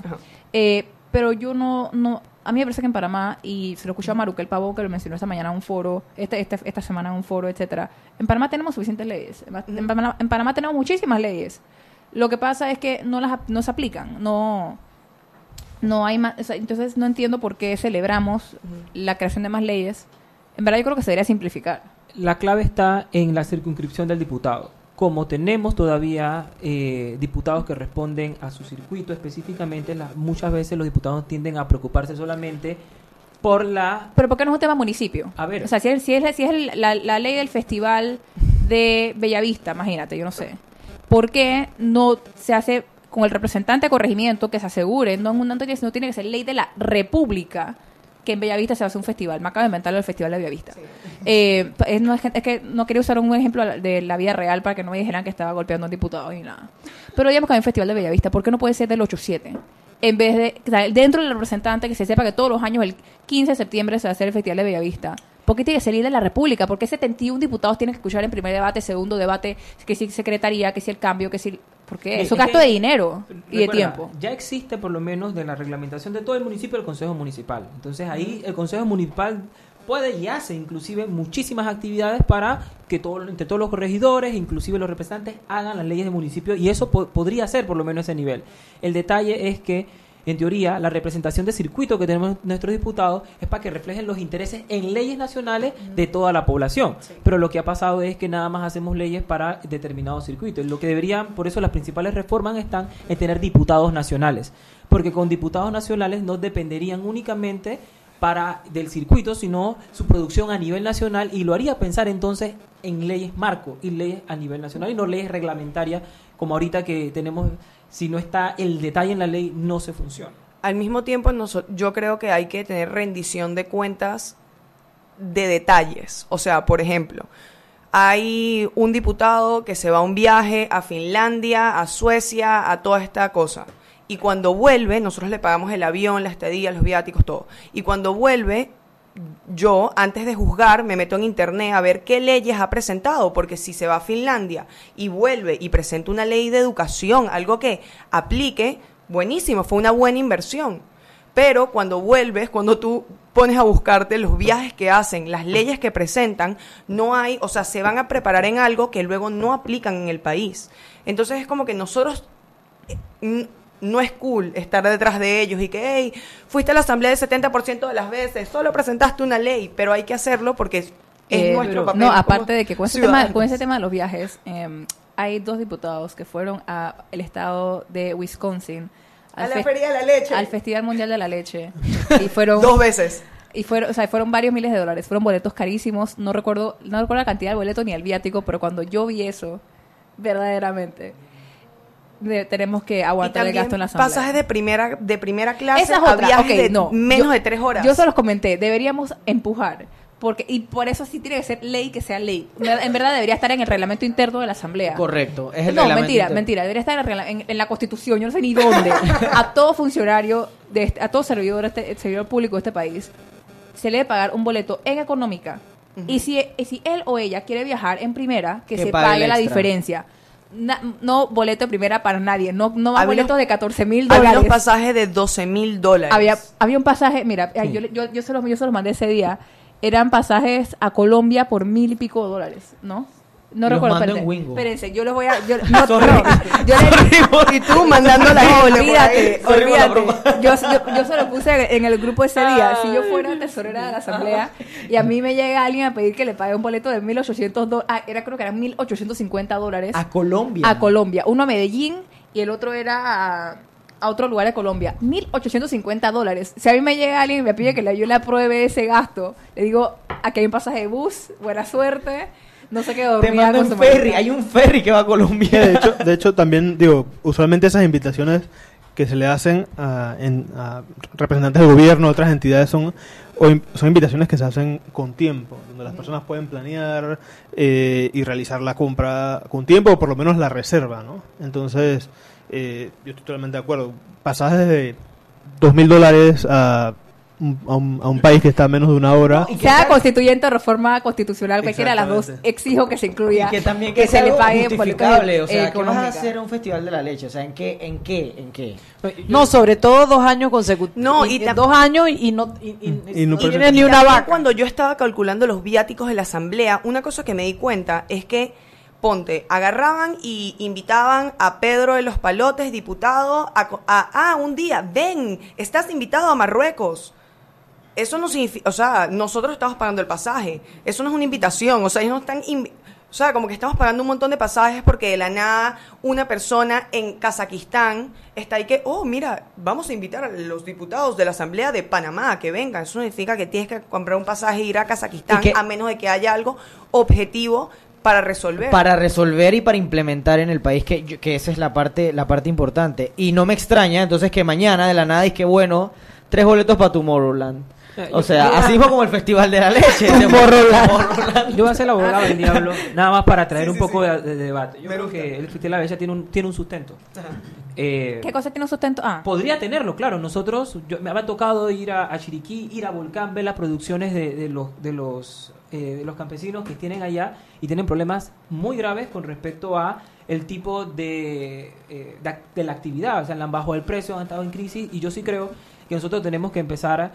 Eh, pero yo no, no, a mí me parece que en Panamá, y se lo escuchó a Maruquel Pavo, que lo mencionó esta mañana en un foro, este, este- esta semana en un foro, etcétera. En Panamá tenemos suficientes leyes. En, Panamá, en Panamá tenemos muchísimas leyes. Lo que pasa es que no las no se aplican, no no hay más, o sea, entonces no entiendo por qué celebramos la creación de más leyes. En verdad yo creo que se debería simplificar. La clave está en la circunscripción del diputado. Como tenemos todavía eh, diputados que responden a su circuito específicamente, la- muchas veces los diputados tienden a preocuparse solamente por la... Pero ¿por qué no es un tema municipio? A ver. O sea, si es, si es, si es el- la, la ley del festival de Bellavista, imagínate, yo no sé. ¿Por qué no se hace con el representante de corregimiento que se asegure, no tanto sino tiene que ser ley de la República, que en Bellavista se hace un festival? Me acabo de inventarlo el festival de Bellavista. Eh, es, no, es que no quería usar un ejemplo de la vida real para que no me dijeran que estaba golpeando a un diputado ni nada. Pero digamos que hay un festival de Bellavista, ¿por qué no puede ser del 8-7? En vez de, o sea, dentro del representante, que se sepa que todos los años, el 15 de septiembre, se va a hacer el Festival de Bellavista. ¿Por qué tiene que salir de la República? ¿Por qué 71 diputados tienen que escuchar en primer debate, segundo debate, que si secretaría, que si el cambio, que si... ¿Por qué? Es Eso es que- gasto de dinero y de tiempo. Ya existe por lo menos de la reglamentación de todo el municipio el Consejo Municipal. Entonces ahí el Consejo Municipal puede y hace inclusive muchísimas actividades para que todo, entre todos los corregidores, inclusive los representantes, hagan las leyes del municipio y eso po- podría ser por lo menos ese nivel. El detalle es que en teoría, la representación de circuito que tenemos nuestros diputados es para que reflejen los intereses en leyes nacionales de toda la población. Pero lo que ha pasado es que nada más hacemos leyes para determinados circuitos. Lo que deberían, por eso las principales reformas están en tener diputados nacionales. Porque con diputados nacionales no dependerían únicamente para del circuito, sino su producción a nivel nacional y lo haría pensar entonces en leyes marco y leyes a nivel nacional y no leyes reglamentarias como ahorita que tenemos, si no está el detalle en la ley, no se funciona. Al mismo tiempo, yo creo que hay que tener rendición de cuentas de detalles. O sea, por ejemplo, hay un diputado que se va a un viaje a Finlandia, a Suecia, a toda esta cosa. Y cuando vuelve, nosotros le pagamos el avión, la estadía, los viáticos, todo. Y cuando vuelve, yo, antes de juzgar, me meto en internet a ver qué leyes ha presentado, porque si se va a Finlandia y vuelve y presenta una ley de educación, algo que aplique, buenísimo, fue una buena inversión. Pero cuando vuelves, cuando tú pones a buscarte los viajes que hacen, las leyes que presentan, no hay, o sea, se van a preparar en algo que luego no aplican en el país. Entonces es como que nosotros eh, no es cool estar detrás de ellos y que, hey, fuiste a la asamblea el 70% de las veces, solo presentaste una ley, pero hay que hacerlo porque es, Eh, nuestro papel. No, aparte de que con ese, tema, con ese tema de los viajes, eh, hay dos diputados que fueron al estado de Wisconsin. A al la fe- Feria de la Leche. Al Festival Mundial de la Leche. Y fueron... Dos veces. Y fueron, o sea, fueron varios miles de dólares. Fueron boletos carísimos. No recuerdo, no recuerdo la cantidad del boleto ni el viático, pero cuando yo vi eso, verdaderamente, de- tenemos que aguantar el gasto en la asamblea. pasajes de primera, de primera clase Esa es a viajes de no. menos Yo- de tres horas. Yo se los comenté. Deberíamos empujar porque y por eso sí tiene que ser ley que sea ley. En verdad debería estar en el reglamento interno de la Asamblea. Correcto. Es el no, reglamento mentira, interno. mentira. Debería estar en, en- en la Constitución, yo no sé ni dónde. a todo funcionario, de este- a todo servidor, este, servidor público de este país, se le debe pagar un boleto en económica. y, si, y si él o ella quiere viajar en primera, que, Que se pague la extra. diferencia. Na- no boleto de primera para nadie. No, no más Había boletos unos- de 14 mil Había dólares. unos pasajes de 12 mil dólares. Había, había un pasaje, mira, ay, yo, le- yo, yo, se los, yo se los mandé ese día. Eran pasajes a Colombia por mil y pico de dólares, ¿no? No Los recuerdo. mando en Wingo. espérense, yo les voy a. Yo, no, Sorry. no, yo Y tú mandando la olvídate, olvídate. Yo, yo, yo se lo puse en el grupo ese día. Si yo fuera tesorera de la asamblea y a mí me llega alguien a pedir que le pague un boleto de 1.800 dólares, ah, era creo que eran 1.850 dólares A Colombia. a Colombia. Uno a Medellín y el otro era a, a otro lugar de Colombia. 1.850 dólares. Si a mí me llega alguien y me pide que le- yo le apruebe ese gasto, le digo, aquí hay un pasaje de bus, buena suerte. No sé qué Te mando un ferry. Hay un ferry que va a Colombia. De hecho, de hecho, también, digo, usualmente esas invitaciones que se le hacen a, en- a representantes del gobierno, otras entidades, son, o in- son invitaciones que se hacen con tiempo, donde las personas pueden planear eh, y realizar la compra con tiempo, o por lo menos la reserva, ¿no? Entonces, eh, yo estoy totalmente de acuerdo. Pasajes de dos mil dólares a, a, un, a un país que está a menos de una hora. Sea constituyente o reforma constitucional, cualquiera de las dos, exijo que se incluya. Y que también que, se le pague por justificable, o sea, que vas a hacer un festival de la leche, o sea, ¿en qué, en qué, en qué? No, sobre todo dos años consecutivos. No, y, y dos años y, y no, y, y- Y no no puede- tiene ni Y una vaca. Cuando yo estaba calculando los viáticos de la asamblea, una cosa que me di cuenta es que, ponte, agarraban y invitaban a Pedro de los Palotes, diputado, a, co- a- ah, un día, ven, estás invitado a Marruecos. Eso no significa, o sea, nosotros estamos pagando el pasaje. Eso no es una invitación, o sea, ellos no están, o sea, como que estamos pagando un montón de pasajes porque de la nada una persona en Kazajistán está ahí que, oh, mira, vamos a invitar a los diputados de la Asamblea de Panamá a que vengan. Eso no significa que tienes que comprar un pasaje e ir a Kazajistán que- a menos de que haya algo objetivo para resolver. Para resolver y para implementar en el país, que, que esa es la parte, la parte importante. Y no me extraña, entonces, que mañana de la nada es que, bueno, tres boletos para Tomorrowland. O sea, yo- así fue como el Festival de la Leche. Yo voy a ser el abogado del diablo, nada más para traer un poco de, de debate. Yo creo que el Festival de la Bella tiene un, tiene un sustento. Eh, ¿Qué cosa tiene un sustento? Ah, Podría tenerlo, claro. Nosotros, yo, me había tocado ir a, a Chiriquí, ir a Volcán, ver las producciones de, de los de los eh, de los campesinos que tienen allá y tienen problemas muy graves con respecto a el tipo de, eh, de, ac- de la actividad. O sea, han bajado el precio, han estado en crisis y yo sí creo que nosotros tenemos que empezar a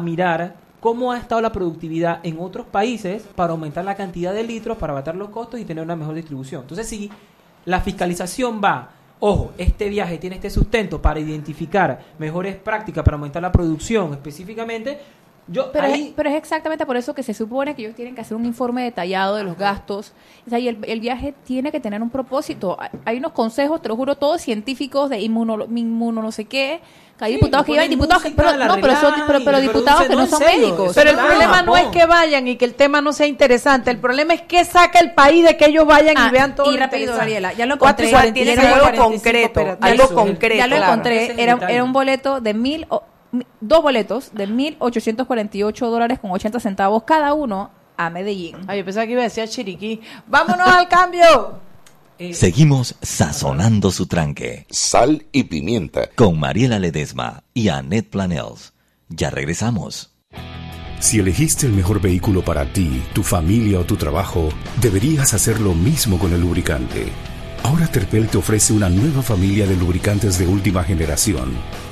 mirar cómo ha estado la productividad en otros países para aumentar la cantidad de litros, para abatar los costos y tener una mejor distribución. Entonces, si la fiscalización va, ojo, este viaje tiene este sustento para identificar mejores prácticas para aumentar la producción específicamente, yo Pero, ahí... es, pero es exactamente por eso que se supone que ellos tienen que hacer un informe detallado de los gastos. O sea, y el, el viaje tiene que tener un propósito. Hay, unos consejos, te lo juro, todos científicos de inmuno, inmuno no sé qué. Que hay Sí, diputados que le llevan diputados que, pero, no, pero, son, pero, diputados que no son serio, médicos. Pero el problema no es que vayan y que el tema no sea interesante. El problema es que saca el país de que ellos vayan Ah, y vean todo y rápido. Gabriela, ya lo encontré. cuarenta y Tiene seis, que ser algo 45, concreto, algo concreto. Ya lo claro. encontré. Era, era un boleto de mil, dos boletos de 1.848 dólares con 80 centavos cada uno a Medellín. Ay, yo pensaba que iba a decir a Chiriquí. ¡Vámonos al cambio! eh, Seguimos sazonando su tranque. Sal y pimienta. Con Mariela Ledesma y Annette Planels. Ya regresamos. Si elegiste el mejor vehículo para ti, tu familia o tu trabajo, deberías hacer lo mismo con el lubricante. Ahora Terpel te ofrece una nueva familia de lubricantes de última generación,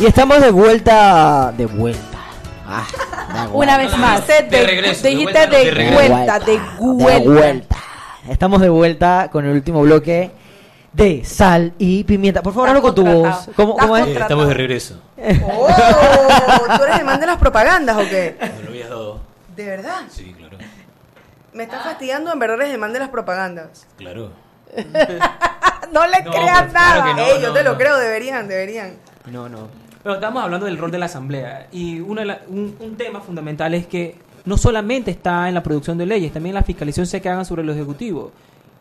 Y estamos de vuelta. De vuelta. Ah, de Una vez más. De, De regreso, de vuelta, no, de, vuelta, de vuelta. De vuelta. Estamos de vuelta con el último bloque de sal y pimienta. Por favor, hablo con tu voz. ¿Cómo, cómo es? Eh, estamos de regreso. Oh, ¿tú eres el man de las propagandas o qué? Me lo habías dado. ¿De verdad? Sí, claro. Me estás fastidiando, en verdad eres el man de las propagandas. Claro. no le No, creas pues, claro nada. no, Ey, yo no, te lo creo, deberían, deberían. No, no. Pero estamos hablando del rol de la asamblea y una de la- un, un tema fundamental es que no solamente está en la producción de leyes, también la fiscalización se que hagan sobre lo ejecutivo.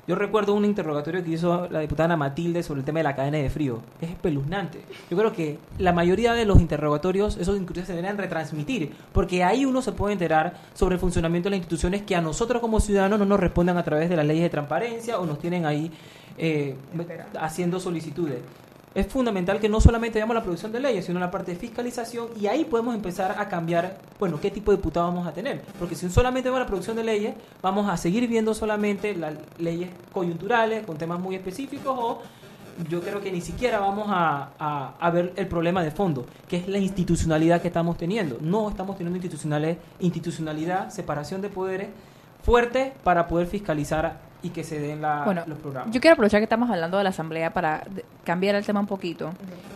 Yo recuerdo un interrogatorio que hizo la diputada Ana Matilde sobre el tema de la cadena de frío. Es espeluznante. Yo creo que la mayoría de los interrogatorios, esos incluso se deberían retransmitir, porque ahí uno se puede enterar sobre el funcionamiento de las instituciones que a nosotros como ciudadanos no nos respondan a través de las leyes de transparencia o nos tienen ahí eh, haciendo solicitudes. Es fundamental que no solamente veamos la producción de leyes, sino la parte de fiscalización y ahí podemos empezar a cambiar, bueno, qué tipo de diputados vamos a tener. Porque si solamente vemos la producción de leyes, vamos a seguir viendo solamente las leyes coyunturales con temas muy específicos o yo creo que ni siquiera vamos a, a- a ver el problema de fondo, que es la institucionalidad que estamos teniendo. No estamos teniendo institucionales, institucionalidad, separación de poderes fuerte para poder fiscalizar y que se den la- Bueno, los programas. yo quiero aprovechar que estamos hablando de la asamblea para cambiar el tema un poquito.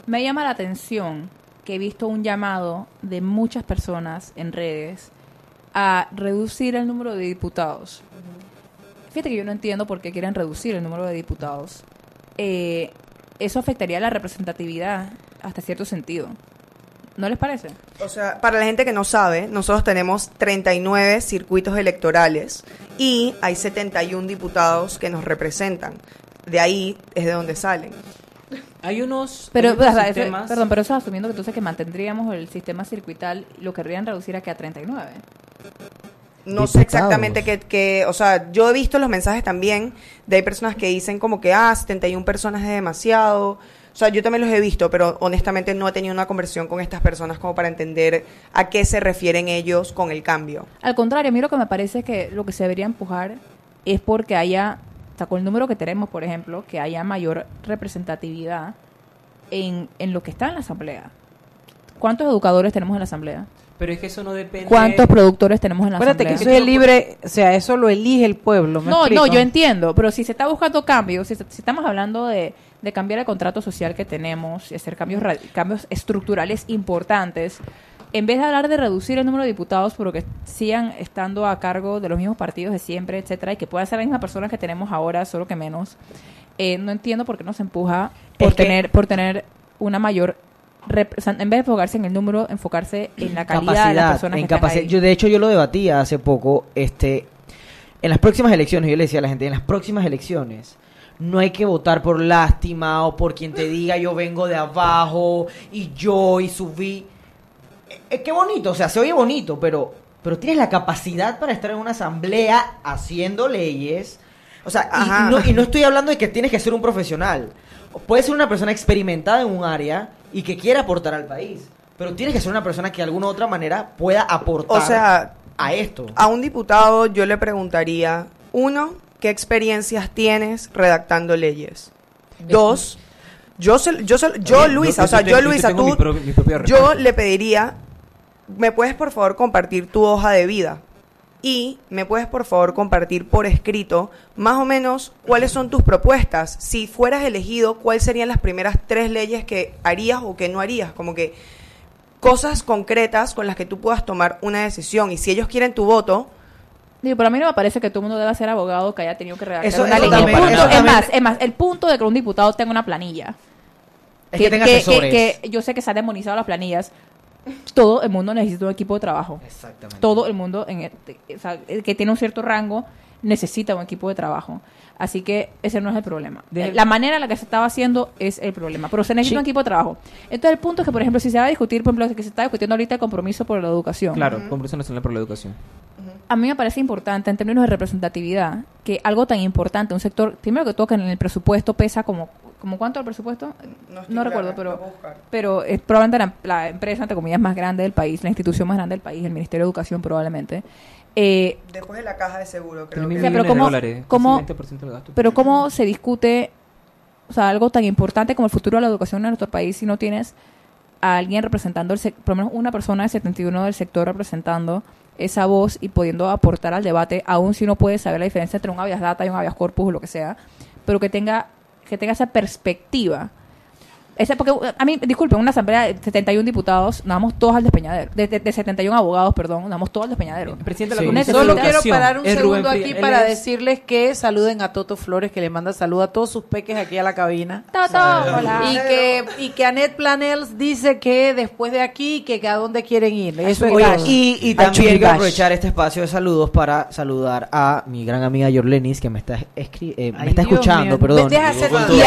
Me llama la atención que he visto un llamado de muchas personas en redes a reducir el número de diputados. Fíjate que yo no entiendo por qué quieren reducir el número de diputados. Eh, eso afectaría la representatividad hasta cierto sentido. ¿No les parece? O sea, para la gente que no sabe, nosotros tenemos 39 circuitos electorales y hay 71 diputados que nos representan. De ahí es de donde salen. Hay unos, Pero, hay unos eso- perdón, pero eso asumiendo que entonces que mantendríamos el sistema circuital, lo querrían reducir a que a 39. No sé exactamente qué, qué- o sea, yo he visto los mensajes también de hay personas que dicen como que, ah, 71 personas es demasiado. O sea, yo también los he visto, pero honestamente no he tenido una conversación con estas personas como para entender a qué se refieren ellos con el cambio. Al contrario, a mí lo que me parece que lo que se debería empujar es porque haya, o sea, con el número que tenemos, por ejemplo, que haya mayor representatividad en, en lo que está en la asamblea. ¿Cuántos educadores tenemos en la asamblea? Pero es que eso no depende. ¿Cuántos productores tenemos en la Acuérdate que asamblea? eso es libre, o sea, eso lo elige el pueblo. ¿me No, explico? no, yo entiendo, pero si se está buscando cambios, si, se- si estamos hablando de, de cambiar el contrato social que tenemos y hacer cambios, cambios estructurales importantes, en vez de hablar de reducir el número de diputados, pero que sigan estando a cargo de los mismos partidos de siempre, etcétera, y que puedan ser las mismas personas que tenemos ahora, solo que menos, eh, no entiendo por qué nos empuja por Es que- tener, por tener una mayor en vez de enfocarse en el número, enfocarse en la calidad de las personas en que están capacidad. ahí. Yo de hecho yo lo debatía hace poco, este en las próximas elecciones, yo le decía a la gente, en las próximas elecciones no hay que votar por lástima o por quien te diga yo vengo de abajo y yo y subí. Eh, qué bonito, o sea, se oye bonito, pero pero tienes la capacidad para estar en una asamblea haciendo leyes. O sea, y, no, y no estoy hablando de que tienes que ser un profesional. Puedes ser una persona experimentada en un área y que quiera aportar al país. Pero tienes que ser una persona que de alguna u otra manera pueda aportar O sea, a esto. A un diputado yo le preguntaría, uno, ¿qué experiencias tienes redactando leyes? Dos, yo, se- yo, se- yo Oye, Luisa, yo- o sea, yo Luisa, tú, mi pro- mi propia yo le pediría, ¿me puedes por favor compartir tu hoja de vida? Y me puedes por favor compartir por escrito más o menos cuáles son tus propuestas. Si fueras elegido, ¿cuáles serían las primeras tres leyes que harías o que no harías? Como que cosas concretas con las que tú puedas tomar una decisión. Y si ellos quieren tu voto, Digo, pero a mí no me parece que todo el mundo deba ser abogado que haya tenido que redactar Eso- una eso ley. también- el punto, eso es, más, es más, el punto de que un diputado tenga una planilla. Es que tenga asesores. que yo sé que se han demonizado las planillas. Todo el mundo necesita un equipo de trabajo. Exactamente. Todo el mundo en el- o sea, el que tiene un cierto rango necesita un equipo de trabajo. Así que ese no es el problema. De- La manera en la que se estaba haciendo es el problema. Pero se necesita Sí. un equipo de trabajo. Entonces el punto es que, por ejemplo, si se va a discutir, por ejemplo, que se está discutiendo ahorita el compromiso por la educación. Claro, Compromiso Nacional por la Educación. A mí me parece importante en términos de representatividad que algo tan importante, un sector, primero que todo que en el presupuesto pesa como, como cuánto el presupuesto, no, recuerdo, pero, pero es probablemente la, la empresa, entre comillas, más grande del país, la institución más grande del país, el Ministerio de Educación probablemente. Eh, después de la caja de seguro, creo Mil o sea, pero cómo, dólares, cómo- casi 20% del gasto. pero cómo se discute, o sea, algo tan importante como el futuro de la educación en nuestro país si no tienes a alguien representando, el por lo menos una persona de 71 del sector representando esa voz y pudiendo aportar al debate, aun si uno puede saber la diferencia entre un habeas data y un habeas corpus o lo que sea, pero que tenga, que tenga esa perspectiva. Esa, porque a mí, disculpen, una asamblea de 71 diputados, nos vamos todos al despeñadero. De, de- de 71 abogados, perdón, nos vamos todos al despeñadero. presidente de la Uno Comisión Solo quiero parar un segundo Frías. aquí para es- decirles que saluden a Toto Flores, que le manda saludos a todos sus peques aquí a la cabina. Toto, hola. Y que, y que Annette Planels dice que después de aquí, que a dónde quieren ir. Eso es Oye, y, y también quiero aprovechar este espacio de saludos para saludar a mi gran amiga Yorlenis que me está escri- eh, me está Dios escuchando, mío. perdón. Deja con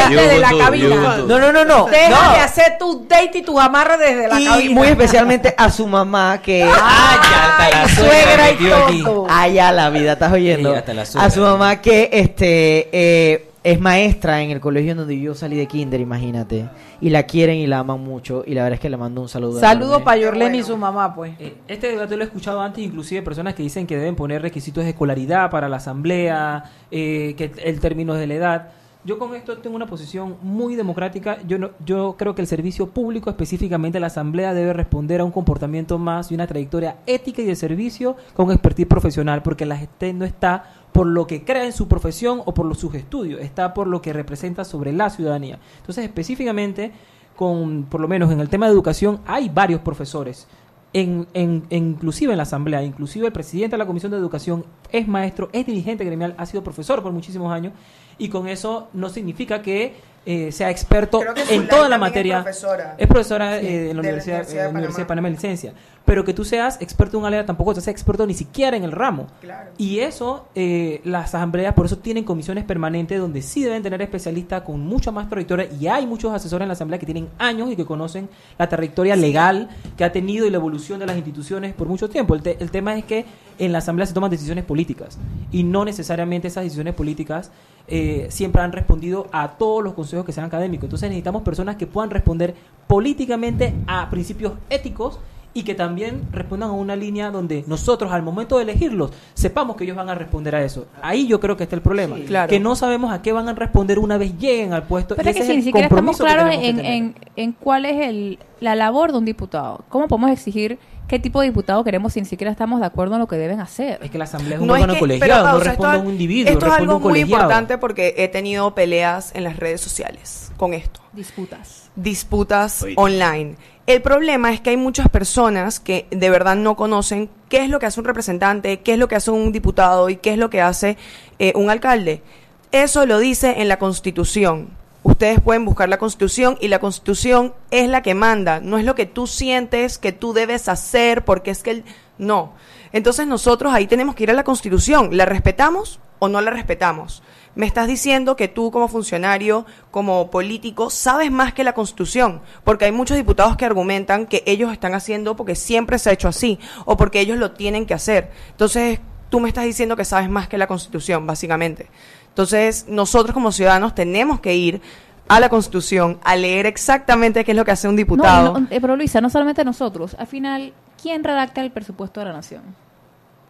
la cabina. No, no, no, no. Deja no. de hacer tu date y tus amarres desde la y cabina. muy especialmente a su mamá que Ah, ya, hasta la suegra suegra y todo. Ya la vida, estás oyendo. Sí, hasta la suegra. a su mamá que este eh, es maestra en el colegio en donde yo salí de kinder, imagínate. Y la quieren y la aman mucho. Y la verdad es que le mando un saludo. Saludos para Yorleni y su mamá, pues. Eh, Este debate lo he escuchado antes, inclusive personas que dicen que deben poner requisitos de escolaridad para la asamblea, eh, que el término de la edad. Yo con esto tengo una posición muy democrática. Yo no, yo creo que el servicio público, específicamente la asamblea, debe responder a un comportamiento más y una trayectoria ética y de servicio con expertise profesional, porque la gente no está por lo que crea en su profesión o por sus estudios, está por lo que representa sobre la ciudadanía. Entonces, específicamente, con, por lo menos en el tema de educación, hay varios profesores en- en- inclusive en la asamblea, inclusive el presidente de la comisión de educación es maestro, es dirigente gremial, ha sido profesor por muchísimos años y con eso no significa que eh, sea experto en toda la es materia. profesora. Es profesora Sí, eh, en la de la Universidad, Universidad eh, de Universidad de Panamá. Panamá en licencia, pero que tú seas experto en un área tampoco seas experto ni siquiera en el ramo. Claro. Y eso, eh, las asambleas por eso tienen comisiones permanentes donde sí deben tener especialistas con mucha más trayectoria y hay muchos asesores en la asamblea que tienen años y que conocen la trayectoria legal que ha tenido y la evolución de las instituciones por mucho tiempo. El, te- el tema es que en la asamblea se toman decisiones políticas y no necesariamente esas decisiones políticas eh, siempre han respondido a todos los consejos que sean académicos. Entonces necesitamos personas que puedan responder políticamente a principios éticos y que también respondan a una línea donde nosotros al momento de elegirlos sepamos que ellos van a responder a eso. Ahí yo creo que está el problema, claro. que no sabemos a qué van a responder una vez lleguen al puesto. Pero y es que ese si ni siquiera estamos claros en, en, en cuál es el, la labor de un diputado. ¿Cómo podemos exigir qué tipo de diputado queremos si ni siquiera estamos de acuerdo en lo que deben hacer? Es que la asamblea es un No es órgano que- colegiado, pero, no o sea, responde esto- a un individuo, Esto es responde a algo un muy importante porque he tenido peleas en las redes sociales con esto. Disputas. Disputas online. El problema es que hay muchas personas que de verdad no conocen qué es lo que hace un representante, qué es lo que hace un diputado y qué es lo que hace eh, un alcalde. Eso lo dice en la Constitución. Ustedes pueden buscar la Constitución y la Constitución es la que manda, no es lo que tú sientes que tú debes hacer porque es que el... no. Entonces nosotros ahí tenemos que ir a la Constitución, ¿la respetamos o no la respetamos? Me estás diciendo que tú como funcionario, como político, sabes más que la Constitución, porque hay muchos diputados que argumentan que ellos están haciendo porque siempre se ha hecho así o porque ellos lo tienen que hacer. Entonces, tú me estás diciendo que sabes más que la Constitución, básicamente. Entonces, nosotros como ciudadanos tenemos que ir a la Constitución, a leer exactamente qué es lo que hace un diputado. no, eh, pero Luisa, no solamente nosotros. Al final, ¿quién redacta el presupuesto de la nación?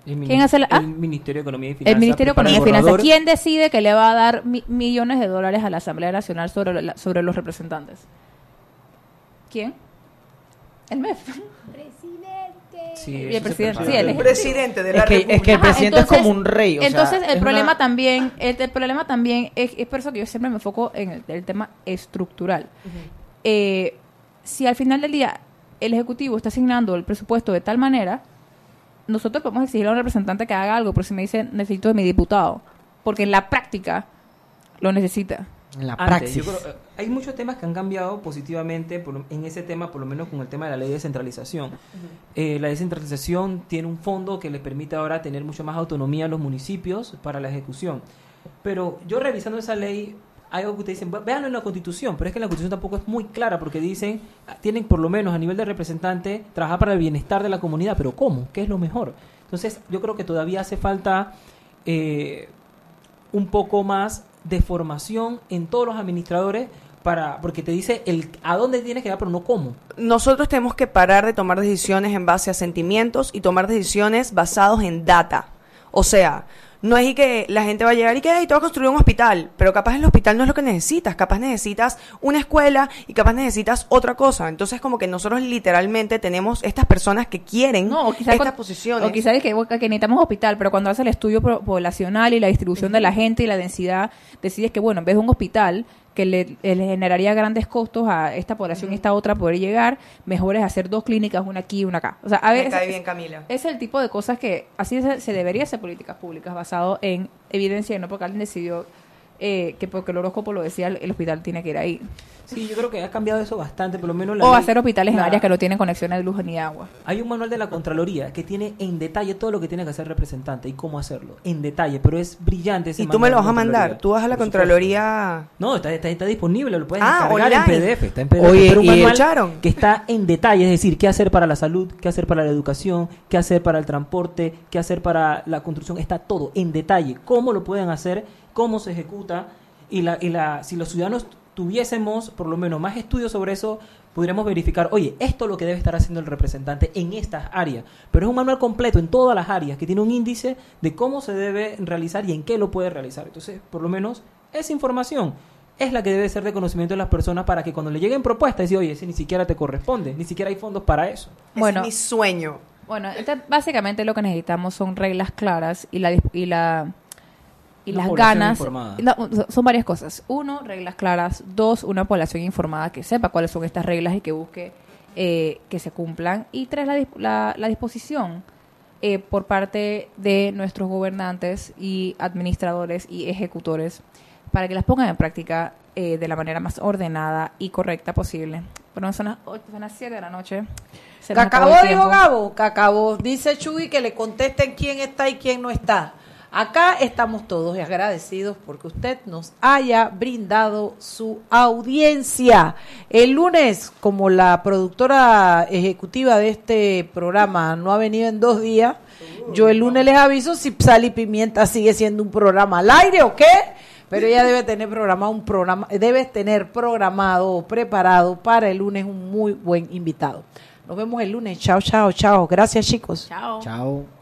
El, ¿Quién hace la- ah? el Ministerio de Economía y Finanzas. El Ministerio de Economía y el Finanzas. ¿Quién decide que le va a dar mi- millones de dólares a la Asamblea Nacional sobre, la- sobre los representantes? ¿Quién? El MEF. Sí, Y eso el presidente, sí, el El presidente de la Es que, República. es que el Ajá, presidente entonces- es como un rey. o sea, entonces el es problema una- también, el, el problema también es, es por eso que yo siempre me enfoco en el, el tema estructural. Eh, si al final del día el ejecutivo está asignando el presupuesto de tal manera, nosotros podemos exigir a un representante que haga algo, pero si me dice necesito de mi diputado, porque en la práctica lo necesita. En la Antes, praxis. yo creo, eh, hay muchos temas que han cambiado positivamente por en ese tema, por lo menos con el tema de la ley de descentralización. Eh, la descentralización tiene un fondo que le permite ahora tener mucho más autonomía a los municipios para la ejecución. Pero yo revisando esa ley, hay algo que ustedes dicen, "Ve- véanlo en la constitución, pero es que la constitución tampoco es muy clara porque dicen, tienen por lo menos a nivel de representante trabajar para el bienestar de la comunidad, pero ¿cómo? ¿Qué es lo mejor? Entonces yo creo que todavía hace falta... eh, un poco más de formación en todos los administradores para porque te dice el a dónde tienes que ir pero no cómo Nosotros tenemos que parar de tomar decisiones en base a sentimientos y tomar decisiones basados en data. O sea, no es y que la gente va a llegar y que "Ay, te va a construir un hospital, pero capaz el hospital no es lo que necesitas, capaz necesitas una escuela y capaz necesitas otra cosa. Entonces como que nosotros literalmente tenemos estas personas que quieren No, o quizás estas posiciones. O quizás es que, que necesitamos hospital, pero cuando hace el estudio poblacional y la distribución de la gente y la densidad, decides que, bueno, en vez de un hospital que le, le generaría grandes costos a esta población y esta otra poder llegar, mejor es hacer dos clínicas, una aquí y una acá. O sea, a Me veces cae bien, Camila. es el tipo de cosas que así se, se debería hacer políticas públicas basado en evidencia y no porque alguien decidió eh, que porque el horóscopo lo decía, el, el hospital tiene que ir ahí. sí yo creo que ha cambiado eso bastante por lo menos la O ley- hacer hospitales en la- áreas que no tienen conexiones de luz ni agua. hay un manual de la Contraloría que tiene en detalle todo lo que tiene que hacer el representante y cómo hacerlo en detalle pero es brillante ese Y tú me lo vas a mandar. Tú vas a la Por supuesto. Contraloría. No, está, está, está disponible, lo puedes Ah, descargar en. PDF. Está en PDF. Oye, pero un y manual escucharon. que está en detalle, es decir, qué hacer para la salud, qué hacer para la educación, qué hacer para el transporte, qué hacer para la construcción, está todo en detalle. Cómo lo pueden hacer, cómo se ejecuta y la, y la si los ciudadanos tuviésemos por lo menos más estudios sobre eso, podríamos verificar, oye, esto es lo que debe estar haciendo el representante en estas áreas. Pero es un manual completo en todas las áreas que tiene un índice de cómo se debe realizar y en qué lo puede realizar. Entonces, por lo menos, esa información es la que debe ser de conocimiento de las personas para que cuando le lleguen propuestas, decir, oye, ese ni siquiera te corresponde, ni siquiera hay fondos para eso. Bueno. Es mi sueño. Bueno, entonces, básicamente lo que necesitamos son reglas claras y la y la y Una las ganas. No, son varias cosas. Uno, reglas claras. Dos, una población informada que sepa cuáles son estas reglas y que busque eh, que se cumplan. Y tres, la, la, la disposición eh, por parte de nuestros gobernantes y administradores y ejecutores para que las pongan en práctica eh, de la manera más ordenada y correcta posible. Bueno, son las, ocho- son las 7 de la noche. Se Cacabó, dijo. Gabo. Cacabó. Dice Chuy que le contesten quién está y quién no está. Acá estamos todos agradecidos porque usted nos haya brindado su audiencia. El lunes, como la productora ejecutiva de este programa no ha venido en dos días, yo el lunes les aviso si Sal y Pimienta sigue siendo un programa al aire o qué. Pero ella debe tener programado un programa, debe tener programado o preparado para el lunes un muy buen invitado. Nos vemos el lunes. Chao, chao, chao. Gracias, chicos. Chao. Chao.